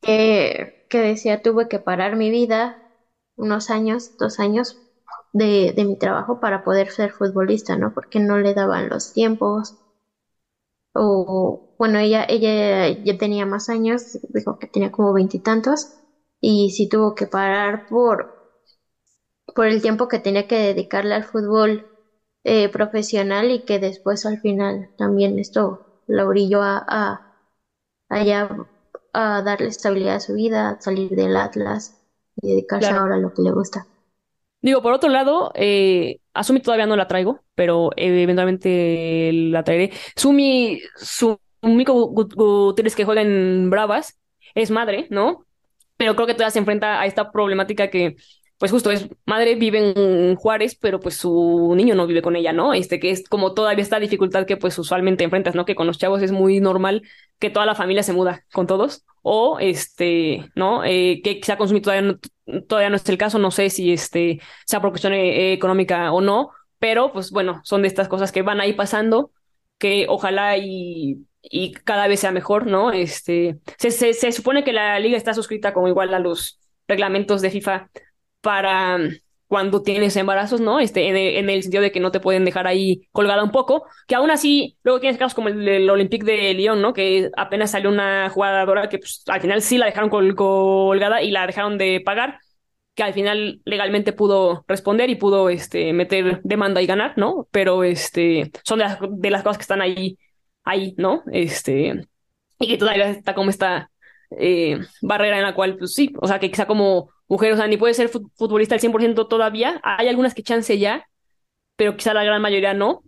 que, decía tuve que parar mi vida unos años, dos años de, de mi trabajo para poder ser futbolista, ¿no? Porque no le daban los tiempos. O bueno, ella, ella ya tenía más años, dijo que tenía como veintitantos, y, sí tuvo que parar por, por el tiempo que tenía que dedicarle al fútbol eh, profesional y que después al final también esto la orilló a, a, a a darle estabilidad a su vida, salir del Atlas y dedicarse ahora a lo que le gusta. Digo, por otro lado, eh, a Sumi todavía no la traigo, pero eventualmente la traeré. Sumi, Sumi Gutiérrez que juega en Bravas, es madre, ¿no? Pero creo que todavía se enfrenta a esta problemática que pues justo es madre, vive en Juárez, pero pues su niño no vive con ella, ¿no? Este que es como todavía esta dificultad que pues usualmente enfrentas, ¿no? Que con los chavos es muy normal que toda la familia se muda con todos, o este, ¿no? Eh, que quizá consumir todavía no, todavía no es el caso, no sé si este sea por cuestión económica o no, pero pues bueno, son de estas cosas que van ahí pasando, que ojalá y y cada vez sea mejor, ¿no? Este, se, se, se supone que la liga está suscrita como igual a los reglamentos de FIFA para cuando tienes embarazos, ¿no? Este, en, el, en el sentido de que no te pueden dejar ahí colgada un poco, que aún así, luego tienes casos como el del Olympique de Lyon, ¿no? Que apenas salió una jugadora que pues, al final sí la dejaron colgada y la dejaron de pagar, que al final legalmente pudo responder y pudo este, meter demanda y ganar, ¿no? Pero este, son de las, de las cosas que están ahí, ahí, ¿no? Este, y que todavía está como esta eh, barrera en la cual, pues sí, o sea, que quizá como mujer, o sea, ni puede ser futbolista al 100% todavía, hay algunas que chance ya, pero quizá la gran mayoría no,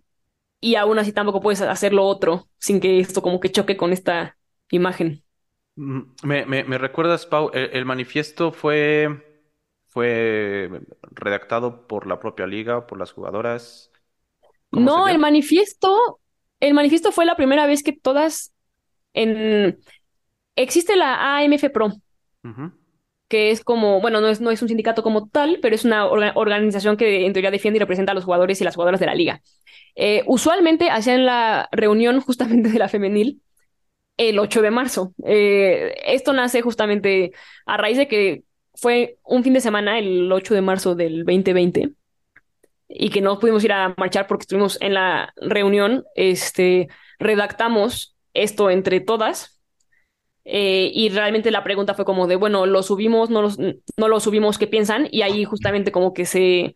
y aún así tampoco puedes hacer lo otro sin que esto como que choque con esta imagen. Mm, ¿Me, me, recuerdas, Pau? El, manifiesto fue, fue redactado por la propia liga, por las jugadoras. No, el manifiesto, el manifiesto fue la primera vez que todas en existe la AMF Pro, que es como, bueno, no es, no es un sindicato como tal, pero es una organización que en teoría defiende y representa a los jugadores y las jugadoras de la liga. Eh, usualmente hacían la reunión justamente de la femenil el 8 de marzo. Eh, esto nace justamente a raíz de que fue un fin de semana, el 8 de marzo del 2020, y que no pudimos ir a marchar porque estuvimos en la reunión, este, redactamos esto entre todas eh, y realmente la pregunta fue como de, bueno, lo subimos, no, no lo subimos, ¿qué piensan? Y ahí justamente como que se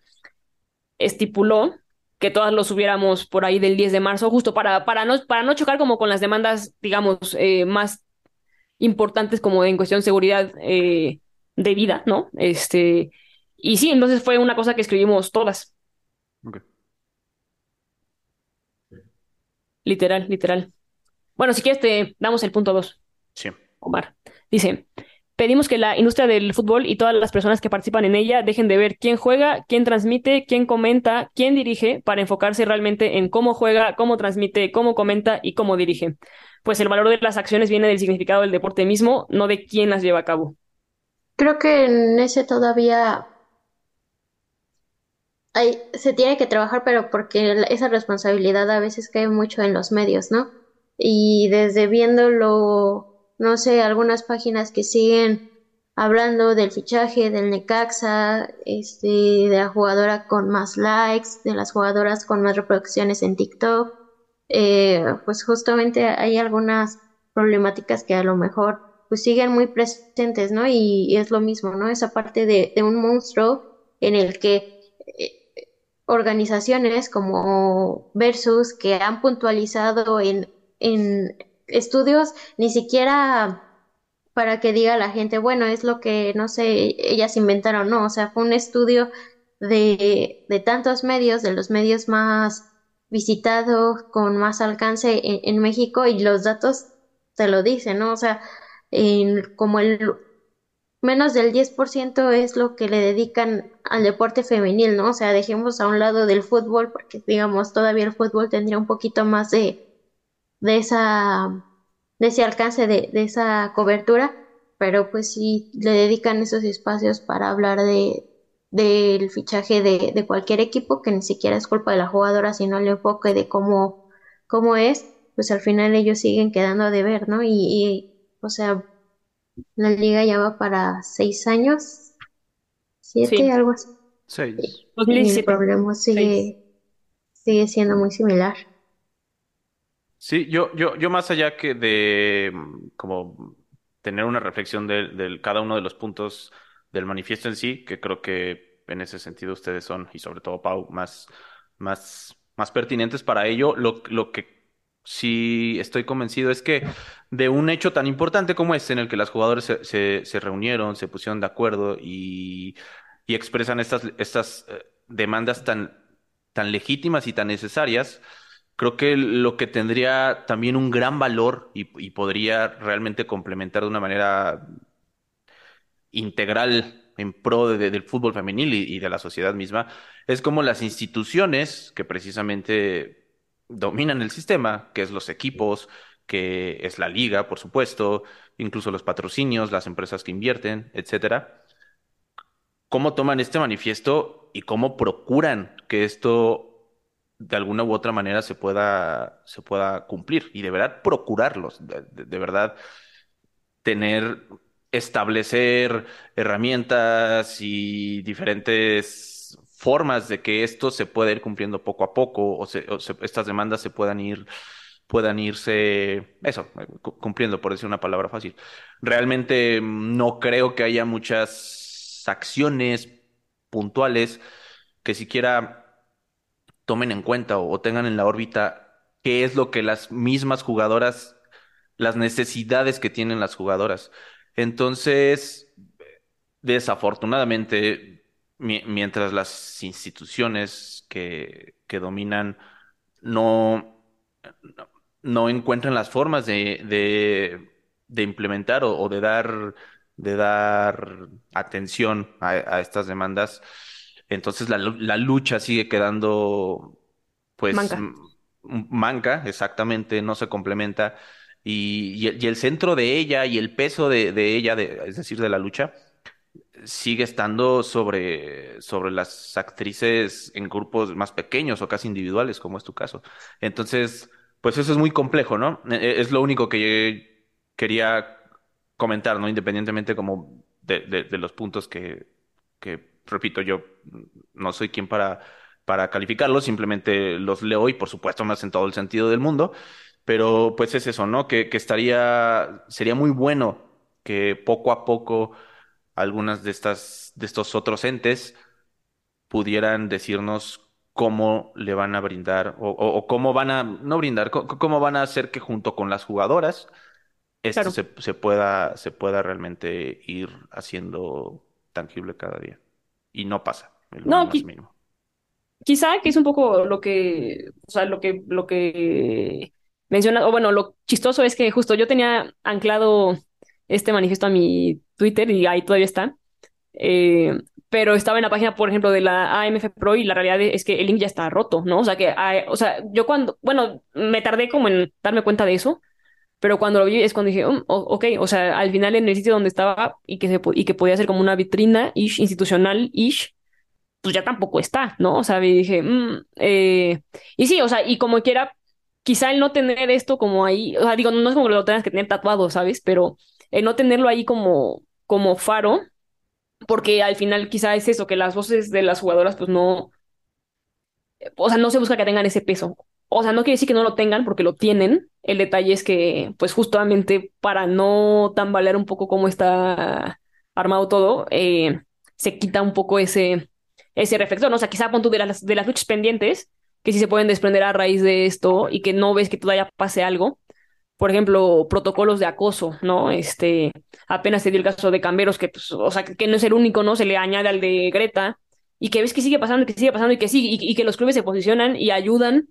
estipuló que todas lo subiéramos por ahí del 10 de marzo, justo para, para, no, para no chocar como con las demandas, digamos, eh, más importantes como en cuestión de seguridad eh, de vida, ¿no? Este, y sí, entonces fue una cosa que escribimos todas. Literal, literal. Bueno, si quieres te damos el punto 2. Sí. Omar. Dice, pedimos que la industria del fútbol y todas las personas que participan en ella dejen de ver quién juega, quién transmite, quién comenta, quién dirige, para enfocarse realmente en cómo juega, cómo transmite, cómo comenta y cómo dirige. Pues el valor de las acciones viene del significado del deporte mismo, no de quién las lleva a cabo. Creo que en ese todavía hay, se tiene que trabajar, pero porque esa responsabilidad a veces cae mucho en los medios, ¿no? Y desde viéndolo no sé, algunas páginas que siguen hablando del fichaje del Necaxa, este, de la jugadora con más likes, de las jugadoras con más reproducciones en TikTok, eh, pues justamente hay algunas problemáticas que a lo mejor pues siguen muy presentes, ¿no? Y, es lo mismo, ¿no? Esa parte de, un monstruo en el que eh, organizaciones como Versus que han puntualizado en, en estudios ni siquiera para que diga la gente, bueno, es lo que, no sé, ellas inventaron, no, o sea, fue un estudio de, de tantos medios, de los medios más visitados, con más alcance en, México, y los datos te lo dicen, ¿no? O sea, en, como el menos del 10% es lo que le dedican al deporte femenil, ¿no? O sea, dejemos a un lado del fútbol, porque digamos, todavía el fútbol tendría un poquito más de, de esa de ese alcance de, de esa cobertura pero pues sí le dedican esos espacios para hablar de del fichaje de, de, cualquier equipo que ni siquiera es culpa de la jugadora sino el enfoque de cómo cómo es pues al final ellos siguen quedando a deber no y, o sea la liga ya va para seis años siete algo así. Seis. Y el problema sigue sigue siendo muy similar Sí, yo, yo, yo más allá que de mm, como tener una reflexión de, cada uno de los puntos del manifiesto en sí, que creo que en ese sentido ustedes son, y sobre todo Pau, más, más, más pertinentes para ello, lo, lo que sí estoy convencido es que de un hecho tan importante como este, en el que las jugadoras se, se, se reunieron, se pusieron de acuerdo y, y expresan estas, estas eh, demandas tan, tan legítimas y tan necesarias, Creo que lo que tendría también un gran valor y, podría realmente complementar de una manera integral en pro del fútbol femenil y, de la sociedad misma, es como las instituciones que precisamente dominan el sistema, que es los equipos, que es la liga, por supuesto, incluso los patrocinios, las empresas que invierten, etcétera. ¿Cómo toman este manifiesto y cómo procuran que esto de alguna u otra manera se pueda, se pueda cumplir y de verdad procurarlos, de, verdad tener, establecer herramientas y diferentes formas de que esto se pueda ir cumpliendo poco a poco o, estas demandas se puedan ir, puedan irse, eso, cu- cumpliendo, por decir una palabra fácil. Realmente mm, no creo que haya muchas acciones puntuales que siquiera tomen en cuenta o, tengan en la órbita qué es lo que las mismas jugadoras, las necesidades que tienen las jugadoras. Entonces, desafortunadamente, mi- mientras las instituciones que, que dominan no, no, encuentran las formas de, de, de implementar o, de dar, de dar atención a estas demandas, entonces la, la lucha sigue quedando, pues, Manca. exactamente, no se complementa. Y, y el y el centro de ella y el peso de, de ella, de- es decir, de la lucha, sigue estando sobre, sobre las actrices en grupos más pequeños o casi individuales, como es tu caso. Entonces, pues eso es muy complejo, ¿no? E- e- Es lo único que quería comentar, ¿no? Independientemente como de, de- de los puntos que, que, repito, yo no soy quien para, para calificarlos, simplemente los leo y por supuesto me hacen todo el sentido del mundo, pero pues es eso, ¿no? Que, que estaría, sería muy bueno que poco a poco algunas de estas, de estos otros entes pudieran decirnos cómo le van a brindar o, o- o cómo van a, no brindar, cómo van a hacer que junto con las jugadoras esto Claro. se, se pueda, se pueda realmente ir haciendo tangible cada día. Y no pasa, No, más qui- mínimo. quizá que es un poco lo que, o sea, lo que, lo que menciona, o bueno, lo chistoso es que justo yo tenía anclado este manifiesto a mi Twitter y ahí todavía está. Eh, pero estaba en la página, por ejemplo, de la AMF Pro y la realidad es que el link ya está roto, ¿no? O sea, que, hay- o sea, yo cuando, bueno, me tardé como en darme cuenta de eso, pero cuando lo vi es cuando dije, "Mm, o- ok, o sea, al final en el sitio donde estaba y que, se, y que podía ser como una vitrina ish, institucional ish, pues ya tampoco está, ¿no? O sea, y dije, "Mm, eh", y sí, o sea, y como quiera, quizá el no tener esto como ahí, o sea, digo, no es como que lo tengas que tener tatuado, ¿sabes? Pero el no tenerlo ahí como, como faro porque al final quizá es eso, que las voces de las jugadoras pues no, o sea, no se busca que tengan ese peso. O sea, no quiere decir que no lo tengan porque lo tienen. El detalle es que pues justamente para no tambalear un poco cómo está armado todo, eh, se quita un poco ese, ese reflector, ¿no? O sea, quizá pon tú de las, de las luchas pendientes que sí se pueden desprender a raíz de esto y que no ves que todavía pase algo. Por ejemplo, protocolos de acoso, ¿no? Este, apenas se dio el caso de Camberos, que, pues, o sea, que, no es el único, ¿no? Se le añade al de Greta, y que ves que sigue pasando, que sigue pasando, y que sigue, y que los clubes se posicionan y ayudan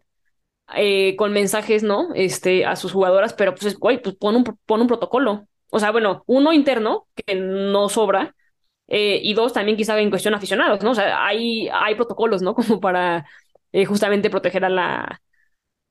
eh, con mensajes, ¿no? Este, a sus jugadoras, pero pues, güey, pues pon un, pon un protocolo. O sea, bueno, uno interno, que no sobra, eh, y dos, también quizá en cuestión aficionados, ¿no? O sea, hay, hay protocolos, ¿no? Como para eh, justamente proteger a la,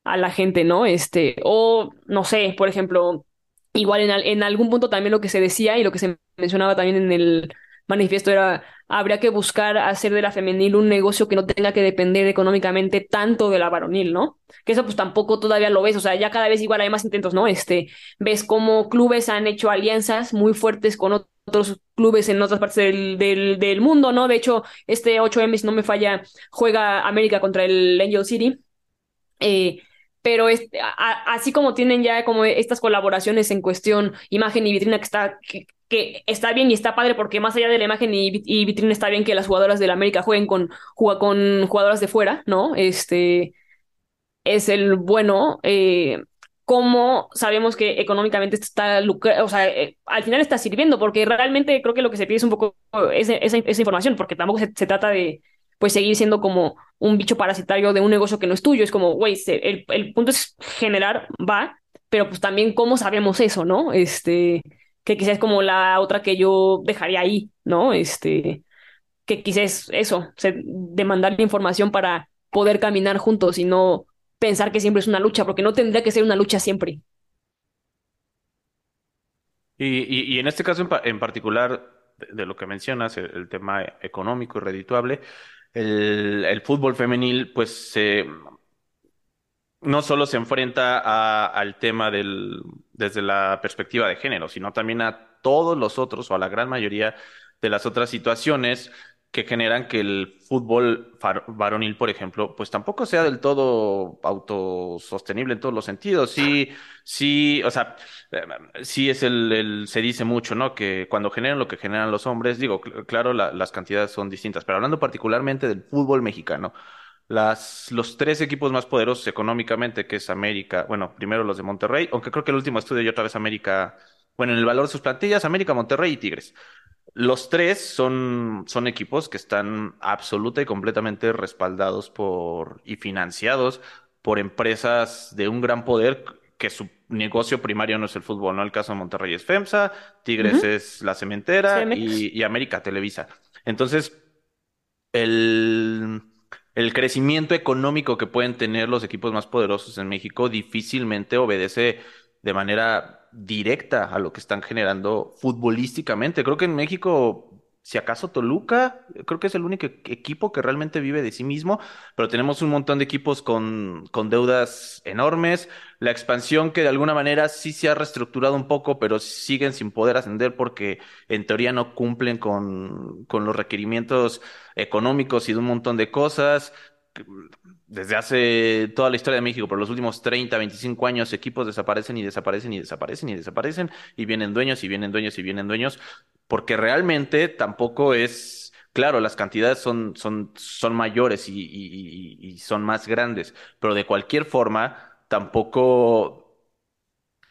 a la gente, ¿no? Este, o no sé, por ejemplo, igual en, en algún punto también lo que se decía y lo que se mencionaba también en el manifiesto era, habría que buscar hacer de la femenil un negocio que no tenga que depender económicamente tanto de la varonil, ¿no? Que eso pues tampoco todavía lo ves, o sea, ya cada vez igual hay más intentos, ¿no? Este, ves cómo clubes han hecho alianzas muy fuertes con ot- otros clubes en otras partes del, del, del mundo, ¿no? De hecho, este 8M, si no me falla, juega América contra el Angel City. Eh, pero es, a- a- así como tienen ya como estas colaboraciones en cuestión imagen y vitrina que está, que, está bien y está padre porque más allá de la imagen y, vit- y vitrina está bien que las jugadoras del América jueguen con, juga- con jugadoras de fuera, ¿no? Este es el bueno. Eh, cómo sabemos que económicamente está lucra- o sea, eh, al final está sirviendo, porque realmente creo que lo que se pide es un poco esa, esa información, porque tampoco se, se trata de pues seguir siendo como un bicho parasitario de un negocio que no es tuyo. Es como, güey, el, el punto es generar, va, pero pues también cómo sabemos eso, ¿no? Este, que quizás es como la otra que yo dejaría ahí, ¿no? Este, que quizás eso, se, demandar información para poder caminar juntos y no pensar que siempre es una lucha, porque no tendría que ser una lucha siempre. Y, y- en este caso en, pa- en particular, de, de lo que mencionas, el, el tema económico y redituable, el, fútbol femenil, pues no solo se enfrenta al tema del, desde la perspectiva de género, sino también a todos los otros o a la gran mayoría de las otras situaciones que generan que el fútbol varonil, por ejemplo, pues tampoco sea del todo autosostenible en todos los sentidos. Sí, sí, o sea, eh, sí es el, se dice mucho, ¿no? Que cuando generan lo que generan los hombres, digo, claro, las cantidades son distintas, pero hablando particularmente del fútbol mexicano, las, los tres equipos más poderosos económicamente, que es América, bueno, primero los de Monterrey, aunque creo que el último estudio y otra vez América, bueno, en el valor de sus plantillas, América, Monterrey y Tigres. Los tres son, son equipos que están absoluta y completamente respaldados por y financiados por empresas de un gran poder que su negocio primario no es el fútbol, ¿no? El caso de Monterrey es FEMSA, Tigres es la cementera y, y, América Televisa. Entonces, el, el crecimiento económico que pueden tener los equipos más poderosos en México difícilmente obedece de manera directa a lo que están generando futbolísticamente. Creo que en México, si acaso Toluca, creo que es el único equipo que realmente vive de sí mismo, pero tenemos un montón de equipos con, con deudas enormes. La expansión que de alguna manera sí se ha reestructurado un poco, pero siguen sin poder ascender porque en teoría no cumplen con, con los requerimientos económicos y de un montón de cosas desde hace toda la historia de México, por los últimos 30, 25 años, equipos desaparecen y desaparecen y desaparecen y desaparecen y vienen dueños y vienen dueños y vienen dueños, porque realmente tampoco es, claro, las cantidades son, son, son mayores y, y, y son más grandes, pero de cualquier forma, tampoco,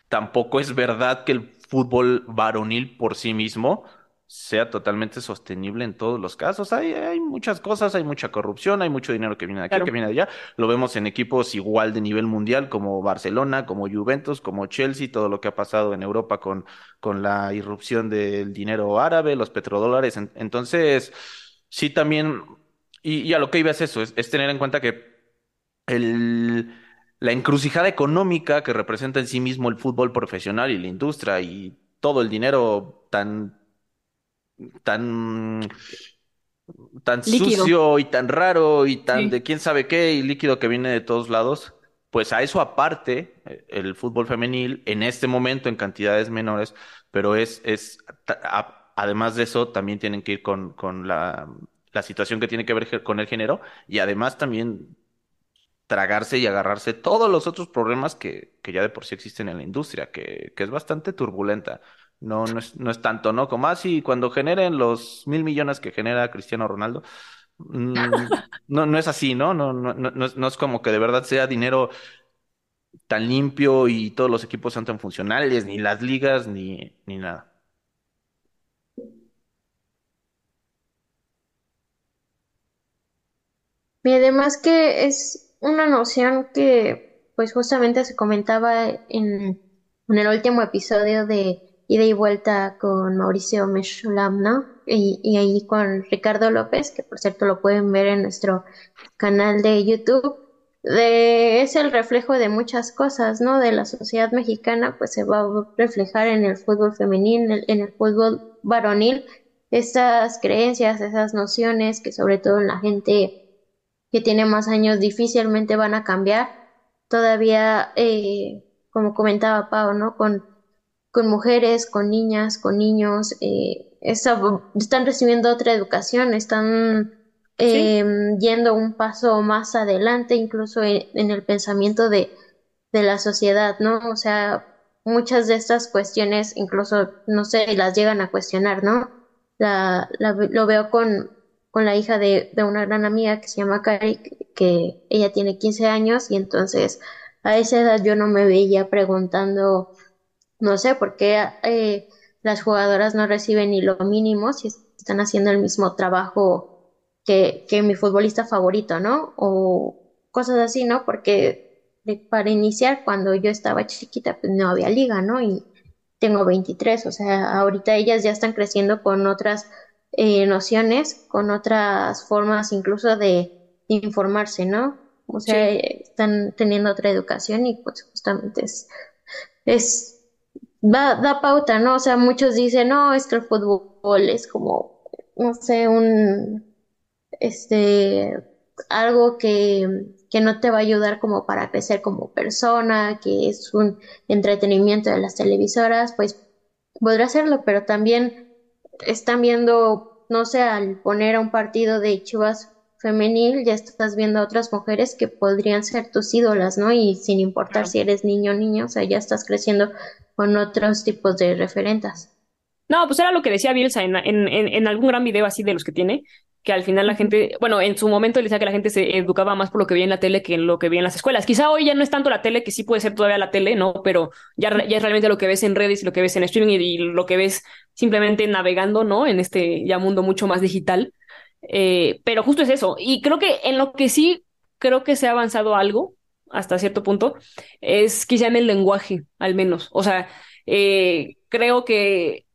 tampoco es verdad que el fútbol varonil por sí mismo sea totalmente sostenible en todos los casos. Hay, hay muchas cosas, hay mucha corrupción, hay mucho dinero que viene de aquí, que viene de allá. Lo vemos en equipos igual de nivel mundial como Barcelona, como Juventus, como Chelsea, todo lo que ha pasado en Europa con, con la irrupción del dinero árabe, los petrodólares. Entonces, sí también, y, a lo que iba es eso, es, es tener en cuenta que el, la encrucijada económica que representa en sí mismo el fútbol profesional y la industria y todo el dinero tan tan tan sucio y tan raro y tan de quién sabe qué y líquido que viene de todos lados, pues a eso aparte, eh, el fútbol femenil en este momento en cantidades menores, pero es, es además de eso también tienen que ir con, con la, la situación que tiene que ver con el género y además también tragarse y agarrarse todos los otros problemas que, que ya de por sí existen en la industria, que, que es bastante turbulenta. No, no es, no es tanto, ¿no? Como así, cuando generen los mil millones que genera Cristiano Ronaldo, mm, no, no es así, ¿no? No, no, no, no es como que de verdad sea dinero tan limpio y todos los equipos sean tan funcionales, ni las ligas, ni, ni nada. Y además que es una noción que pues justamente se comentaba en, en el último episodio de ida y vuelta con Mauricio Meshulam, ¿no? Y, y, ahí con Ricardo López, que por cierto lo pueden ver en nuestro canal de YouTube. Es el reflejo de muchas cosas, ¿no? De la sociedad mexicana, pues se va a reflejar en el fútbol femenino, en el, fútbol varonil, esas creencias, esas nociones que sobre todo en la gente que tiene más años difícilmente van a cambiar. Todavía, eh, como comentaba Pau, ¿no? Con con mujeres, con niñas, con niños, eh, están recibiendo otra educación, están em, yendo un paso más adelante, incluso en, el pensamiento de, de, la sociedad, ¿no? O sea, muchas de estas cuestiones, incluso, no sé, las llegan a cuestionar, ¿no? La, lo veo con, con la hija de, de, una gran amiga que se llama Cari, que ella tiene 15 años y entonces a esa edad yo no me veía preguntando no sé por qué eh, las jugadoras no reciben ni lo mínimo si están haciendo el mismo trabajo que, que mi futbolista favorito, ¿no? O cosas así, ¿no? Porque para iniciar, cuando yo estaba chiquita, pues no había liga, ¿no? Y tengo 23, o sea, ahorita ellas ya están creciendo con otras eh, nociones, con otras formas incluso de informarse, ¿no? O sea, están teniendo otra educación y pues justamente es, es da, da pauta, ¿no? O sea, muchos dicen, no, es que el fútbol es como, no sé, un, este, algo que, que no te va a ayudar como para crecer como persona, que es un entretenimiento de las televisoras, pues podrá hacerlo, pero también están viendo no sé, al poner a un partido de Chivas femenil, ya estás viendo a otras mujeres que podrían ser tus ídolas, ¿no? Y sin importar si eres niño o niña, o sea, ya estás creciendo con otros tipos de referentas. No, pues era lo que decía Bielsa en, en, en, algún gran video así de los que tiene, que al final la gente, bueno, en su momento le decía que la gente se educaba más por lo que veía en la tele que en lo que veía en las escuelas. Quizá hoy ya no es tanto la tele, que sí puede ser todavía la tele, ¿no? Pero ya, ya es realmente lo que ves en redes y lo que ves en streaming y, y lo que ves simplemente navegando, ¿no? En este ya mundo mucho más digital. Eh, pero justo es eso. Y creo que en lo que sí creo que se ha avanzado algo hasta cierto punto es quizá en el lenguaje, al menos. O sea, eh, creo que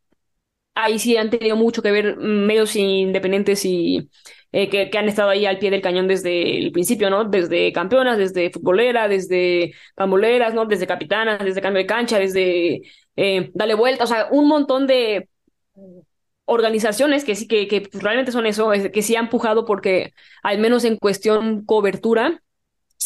ahí sí han tenido mucho que ver medios independientes y eh, que, han estado ahí al pie del cañón desde el principio, ¿no? Desde campeonas, desde futbolera, desde pamboleras, ¿no? Desde capitanas, desde cambio de cancha, desde eh, dale vuelta, o sea, un montón de organizaciones que sí, que, que realmente son eso, que sí han empujado porque al menos en cuestión cobertura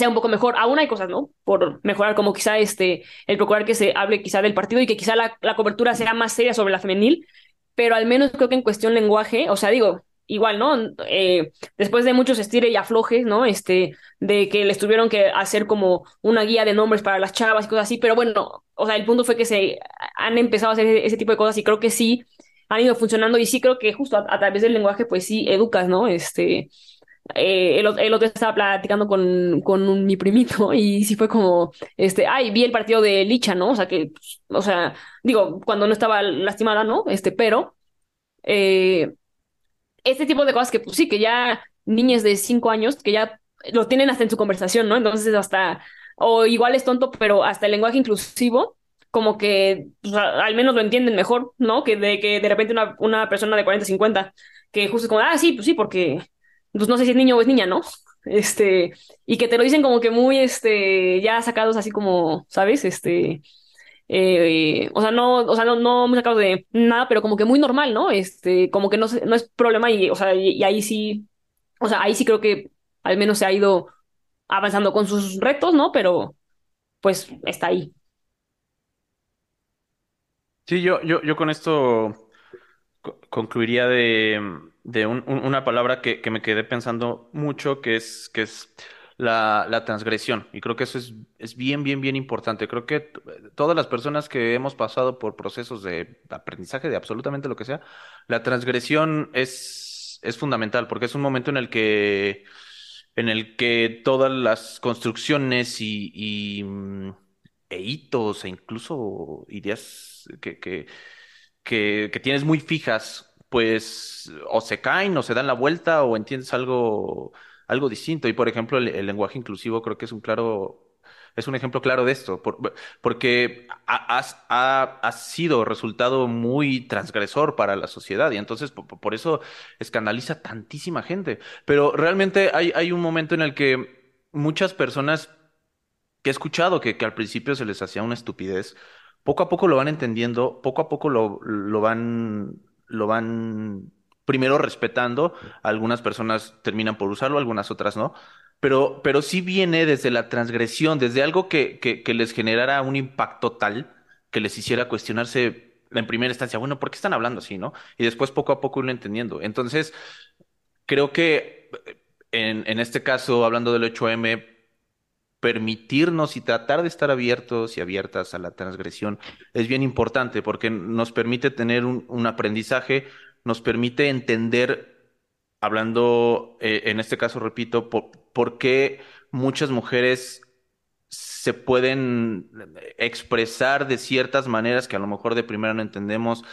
sea un poco mejor. Aún hay cosas, ¿no? Por mejorar, como quizá este, el procurar que se hable quizá del partido y que quizá la, cobertura sea más seria sobre la femenil, pero al menos creo que en cuestión lenguaje, o sea, digo, igual, ¿no? Eh, después de muchos estire y aflojes, ¿no? Este, de que les tuvieron que hacer como una guía de nombres para las chavas y cosas así, pero bueno, o sea, el punto fue que se han empezado a hacer ese tipo de cosas y creo que sí han ido funcionando y sí creo que justo a, través del lenguaje pues sí educas, ¿no? Este, eh, el, otro estaba platicando con, con mi primito y sí fue como, este, ay, vi el partido de Licha, ¿no? O sea que, o sea, digo, cuando no estaba lastimada, ¿no? Este, pero, eh, este tipo de cosas que pues sí, que ya niñas de cinco años, que ya lo tienen hasta en su conversación, ¿no? Entonces hasta, o igual es tonto, pero hasta el lenguaje inclusivo como que pues, al menos lo entienden mejor, ¿no? Que de que de repente una, una persona de 40, 50, que justo como, ah, sí, pues sí, porque pues no sé si es niño o es niña, ¿no? Este, y que te lo dicen como que muy, este, ya sacados así como, ¿sabes? Este, eh, o sea, no, o sea, no, no muy sacados de nada, pero como que muy normal, ¿no? Este, como que no, no es problema y, o sea, y, y ahí sí, o sea, ahí sí creo que al menos se ha ido avanzando con sus retos, ¿no? Pero, pues, está ahí. Sí, yo, yo, yo con esto concluiría de, de un, una palabra que, que, me quedé pensando mucho, que es, que es la, la transgresión. Y creo que eso es, es bien, bien, bien importante. Creo que todas las personas que hemos pasado por procesos de aprendizaje, de absolutamente lo que sea, la transgresión es, es fundamental, porque es un momento en el que, en el que todas las construcciones y, y e hitos e incluso ideas que, que, que, tienes muy fijas, pues o se caen o se dan la vuelta o entiendes algo, algo distinto. Y por ejemplo, el, lenguaje inclusivo creo que es un claro, es un ejemplo claro de esto, porque ha, ha, sido resultado muy transgresor para la sociedad y entonces por, eso escandaliza tantísima gente. Pero realmente hay, hay un momento en el que muchas personas que he escuchado que, que al principio se les hacía una estupidez, poco a poco lo van entendiendo, poco a poco lo, lo van, lo van primero respetando. Algunas personas terminan por usarlo, algunas otras no. Pero, pero sí viene desde la transgresión, desde algo que, que, les generara un impacto tal que les hiciera cuestionarse en primera instancia, bueno, ¿por qué están hablando así, no? Y después poco a poco irlo entendiendo. Entonces, creo que en, en este caso, hablando del 8M, permitirnos y tratar de estar abiertos y abiertas a la transgresión es bien importante porque nos permite tener un, aprendizaje, nos permite entender, hablando eh, en este caso, repito, por, qué muchas mujeres se pueden expresar de ciertas maneras que a lo mejor de primera no entendemos.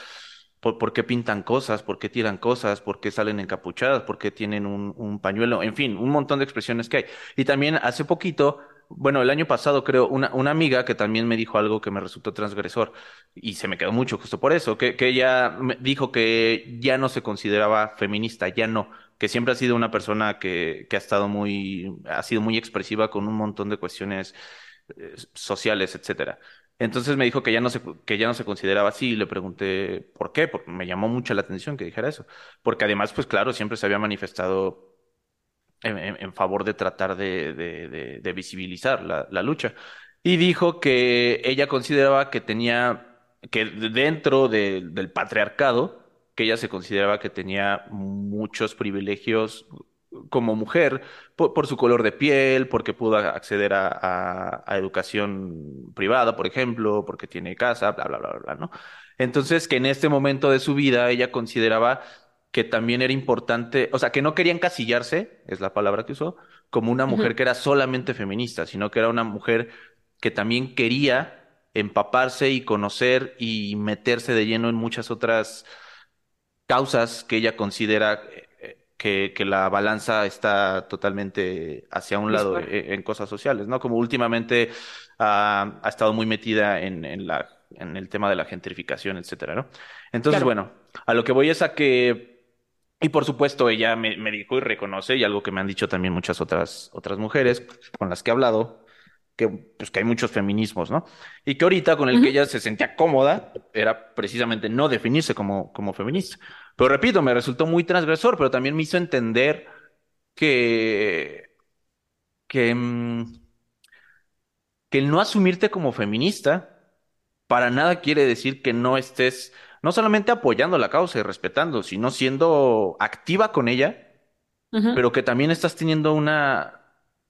Por, por, qué pintan cosas, por qué tiran cosas, por qué salen encapuchadas, por qué tienen un, pañuelo, en fin, un montón de expresiones que hay. Y también hace poquito bueno, el año pasado creo, una, una amiga que también me dijo algo que me resultó transgresor y se me quedó mucho justo por eso, que, que ella me dijo que ya no se consideraba feminista, ya no, que siempre ha sido una persona que, que ha estado muy, ha sido muy expresiva con un montón de cuestiones eh, sociales, etcétera. Entonces me dijo que ya no se, que ya no se consideraba así y le pregunté por qué, porque me llamó mucho la atención que dijera eso. Porque además, pues claro, siempre se había manifestado en, favor de tratar de, de, visibilizar la, la, lucha. Y dijo que ella consideraba que tenía, que dentro del patriarcado que ella se consideraba que tenía muchos privilegios como mujer por, su color de piel, porque pudo acceder a, a, educación privada, por ejemplo, porque tiene casa, bla, bla, bla, bla, ¿no? Entonces, que en este momento de su vida ella consideraba que también era importante, o sea, que no quería encasillarse, es la palabra que usó, como una mujer que era solamente feminista, sino que era una mujer que también quería empaparse y conocer y meterse de lleno en muchas otras causas que ella considera eh, que, que la balanza está totalmente hacia un lado eh, en, cosas sociales, ¿no? Como últimamente ha estado muy metida en, en, la, en el tema de la gentrificación, etcétera, ¿no? Entonces, bueno, a lo que voy es a que, y por supuesto, ella me, me dijo y reconoce, y algo que me han dicho también muchas otras, otras mujeres con las que he hablado, que, pues, que hay muchos feminismos, ¿no? Y que ahorita con el que ella se sentía cómoda era precisamente no definirse como, como feminista. Pero repito, me resultó muy transgresor, pero también me hizo entender que, que, mm, que el no asumirte como feminista para nada quiere decir que no estés no solamente apoyando la causa y respetando, sino siendo activa con ella, pero que también estás teniendo una,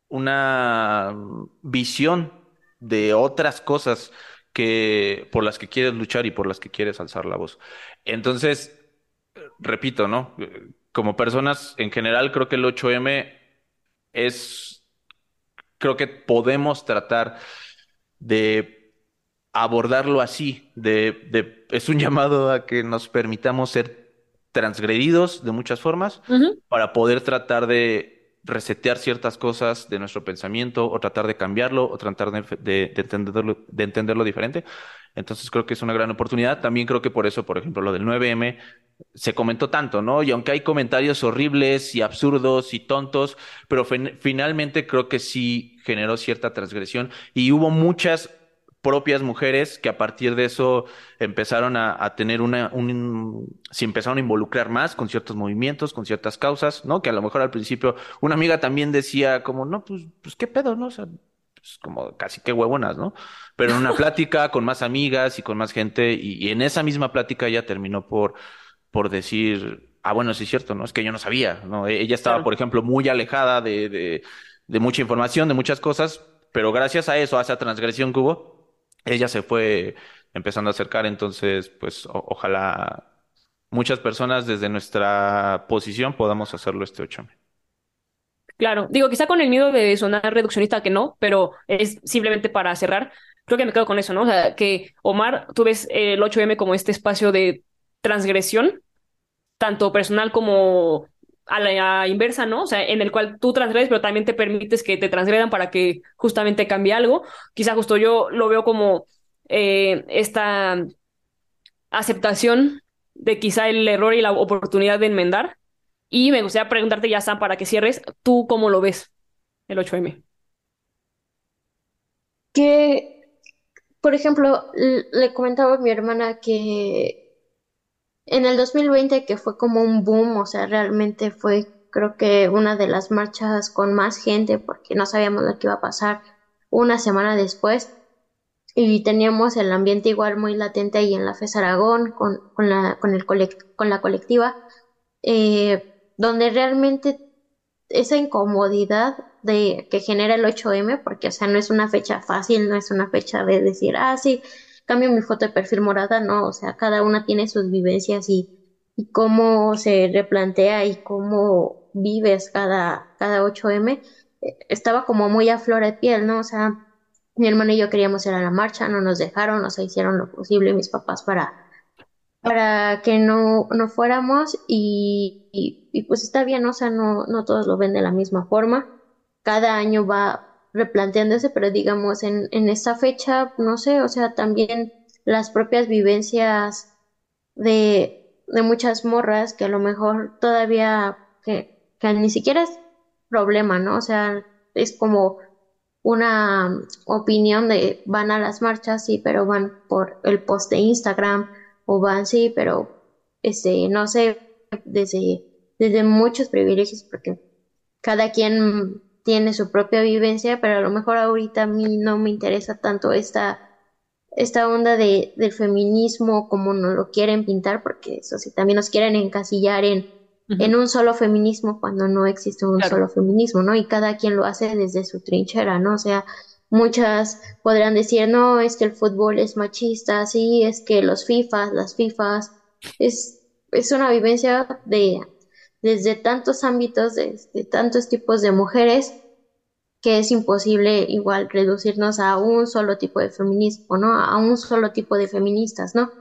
una visión de otras cosas que por las que quieres luchar y por las que quieres alzar la voz. Entonces, repito, ¿no? Como personas en general, creo que el 8M es, creo que podemos tratar de abordarlo así, de, de, es un llamado a que nos permitamos ser transgredidos de muchas formas para poder tratar de resetear ciertas cosas de nuestro pensamiento o tratar de cambiarlo o tratar de, entenderlo, de entenderlo diferente. Entonces creo que es una gran oportunidad. También creo que por eso, por ejemplo, lo del 9M se comentó tanto, ¿no? Y aunque hay comentarios horribles y absurdos y tontos, pero finalmente creo que sí generó cierta transgresión y hubo muchas propias mujeres que a partir de eso empezaron a, tener una, un, se empezaron a involucrar más con ciertos movimientos, con ciertas causas, ¿no? Que a lo mejor al principio una amiga también decía como, no, pues, pues qué pedo, ¿no? O sea, pues como casi qué huevonas, ¿no? Pero en una plática con más amigas y con más gente y, en esa misma plática ella terminó por, por decir, ah, bueno, sí es cierto, ¿no? Es que yo no sabía, ¿no? E-, ella estaba, por ejemplo, muy alejada de, de, de mucha información, de muchas cosas, pero gracias a eso, a esa transgresión que hubo, ella se fue empezando a acercar, entonces, pues ojalá muchas personas desde nuestra posición podamos hacerlo este 8 Claro, digo, quizá con el miedo de sonar reduccionista que no, pero es simplemente para cerrar. Creo que me quedo con eso, ¿no? O sea, que Omar, tú ves el 8M como este espacio de transgresión, tanto personal como a la inversa, ¿no? O sea, en el cual tú transgredes, pero también te permites que te transgredan para que justamente cambie algo. Quizá justo yo lo veo como eh, esta aceptación de quizá el error y la oportunidad de enmendar. Y me gustaría preguntarte ya, Sam, para que cierres, ¿tú cómo lo ves el 8M? Que, por ejemplo, le comentaba a mi hermana que en el 2020, que fue como un boom, o sea, realmente fue creo que una de las marchas con más gente porque no sabíamos lo que iba a pasar una semana después. Y teníamos el ambiente igual muy latente ahí en la FES Aragón con, con, la, con, la colectiva, eh, donde realmente esa incomodidad de que genera el 8M, porque o sea, no es una fecha fácil, no es una fecha de decir, ah, sí, cambio mi foto de perfil morada, no, o sea, cada una tiene sus vivencias y, y cómo se replantea y cómo vives cada, cada 8M, eh, estaba como muy a flor de piel, ¿no? O sea, mi hermano y yo queríamos ir a la marcha, no nos dejaron, o sea, hicieron lo posible mis papás para, para que no, no fuéramos y, y, pues está bien, o sea, no, no todos lo ven de la misma forma. Cada año va replanteándose, pero digamos en, en esta fecha, no sé, o sea, también las propias vivencias de, de muchas morras que a lo mejor todavía que, que ni siquiera es problema, ¿no? O sea, es como una opinión de van a las marchas, sí, pero van por el post de Instagram o van, sí, pero este, no sé, desde, desde muchos privilegios, porque cada quien tiene su propia vivencia, pero a lo mejor ahorita a mí no me interesa tanto esta, esta onda de, del feminismo como no lo quieren pintar, porque eso sí, también nos quieren encasillar en, en un solo feminismo cuando no existe un solo feminismo, ¿no? Y cada quien lo hace desde su trinchera, ¿no? O sea, muchas podrán decir, no, es que el fútbol es machista, sí, es que los FIFAs, las FIFAs, es, es una vivencia de desde tantos ámbitos, desde tantos tipos de mujeres, que es imposible igual reducirnos a un solo tipo de feminismo, ¿no? A un solo tipo de feministas, ¿no?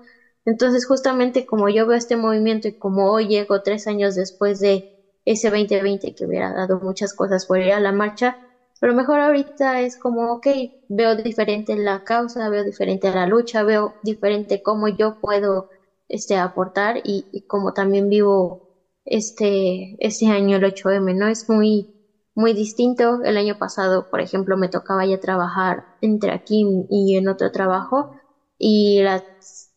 Entonces, justamente como yo veo este movimiento y como hoy llego tres años después de ese 2020 que hubiera dado muchas cosas por ir a la marcha, pero mejor ahorita es como, ok, veo diferente la causa, veo diferente la lucha, veo diferente cómo yo puedo este, aportar y, y como también vivo este, este año el 8M, ¿no? Es muy, muy distinto. El año pasado, por ejemplo, me tocaba ya trabajar entre aquí y en otro trabajo y las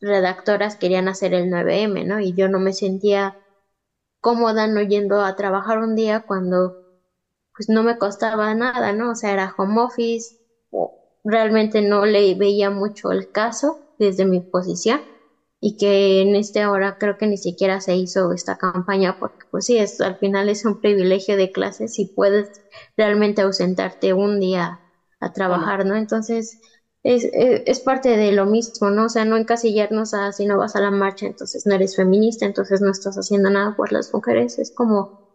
redactoras querían hacer el 9M, ¿no? Y yo no me sentía cómoda no yendo a trabajar un día cuando pues no me costaba nada, ¿no? O sea, era home office, realmente no le veía mucho el caso desde mi posición y que en este ahora creo que ni siquiera se hizo esta campaña porque pues sí, es, al final es un privilegio de clase si puedes realmente ausentarte un día a trabajar, ¿no? Entonces es, es, parte de lo mismo, ¿no? O sea, no encasillarnos a si no vas a la marcha, entonces no eres feminista, entonces no estás haciendo nada por las mujeres, es como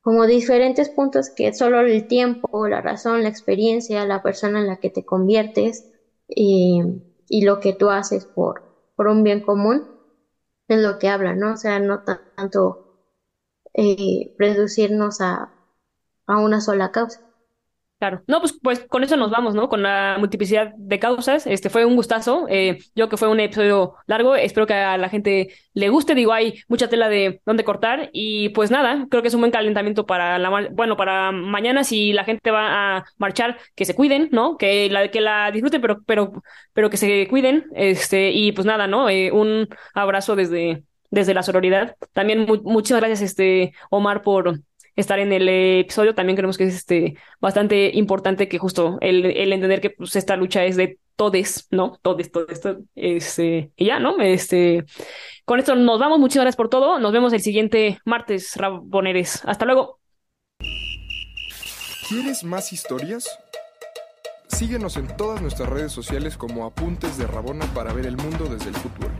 como diferentes puntos que solo el tiempo, la razón, la experiencia, la persona en la que te conviertes y, y lo que tú haces por, por un bien común, es lo que habla, ¿no? O sea, no tanto eh, reducirnos a, a una sola causa. Claro, no, pues, pues con eso nos vamos, ¿no? Con la multiplicidad de causas. Este fue un gustazo. Eh, yo que fue un episodio largo, espero que a la gente le guste. Digo, hay mucha tela de dónde cortar. Y pues nada, creo que es un buen calentamiento para la bueno, para mañana, si la gente va a marchar, que se cuiden, ¿no? Que la, que la disfruten, pero, pero, pero que se cuiden. Este, y pues nada, ¿no? Eh, un abrazo desde, desde la sororidad. También muchas gracias, este, Omar, por estar en el episodio. También creemos que es este, bastante importante que justo el, entender que pues, esta lucha es de todes, ¿no? Todes, todo esto. Este, y ya, ¿no? Este, con esto nos vamos. Muchas gracias por todo. Nos vemos el siguiente martes, Raboneres. Hasta luego. ¿Quieres más historias? Síguenos en todas nuestras redes sociales como Apuntes de Rabona para ver el mundo desde el fútbol.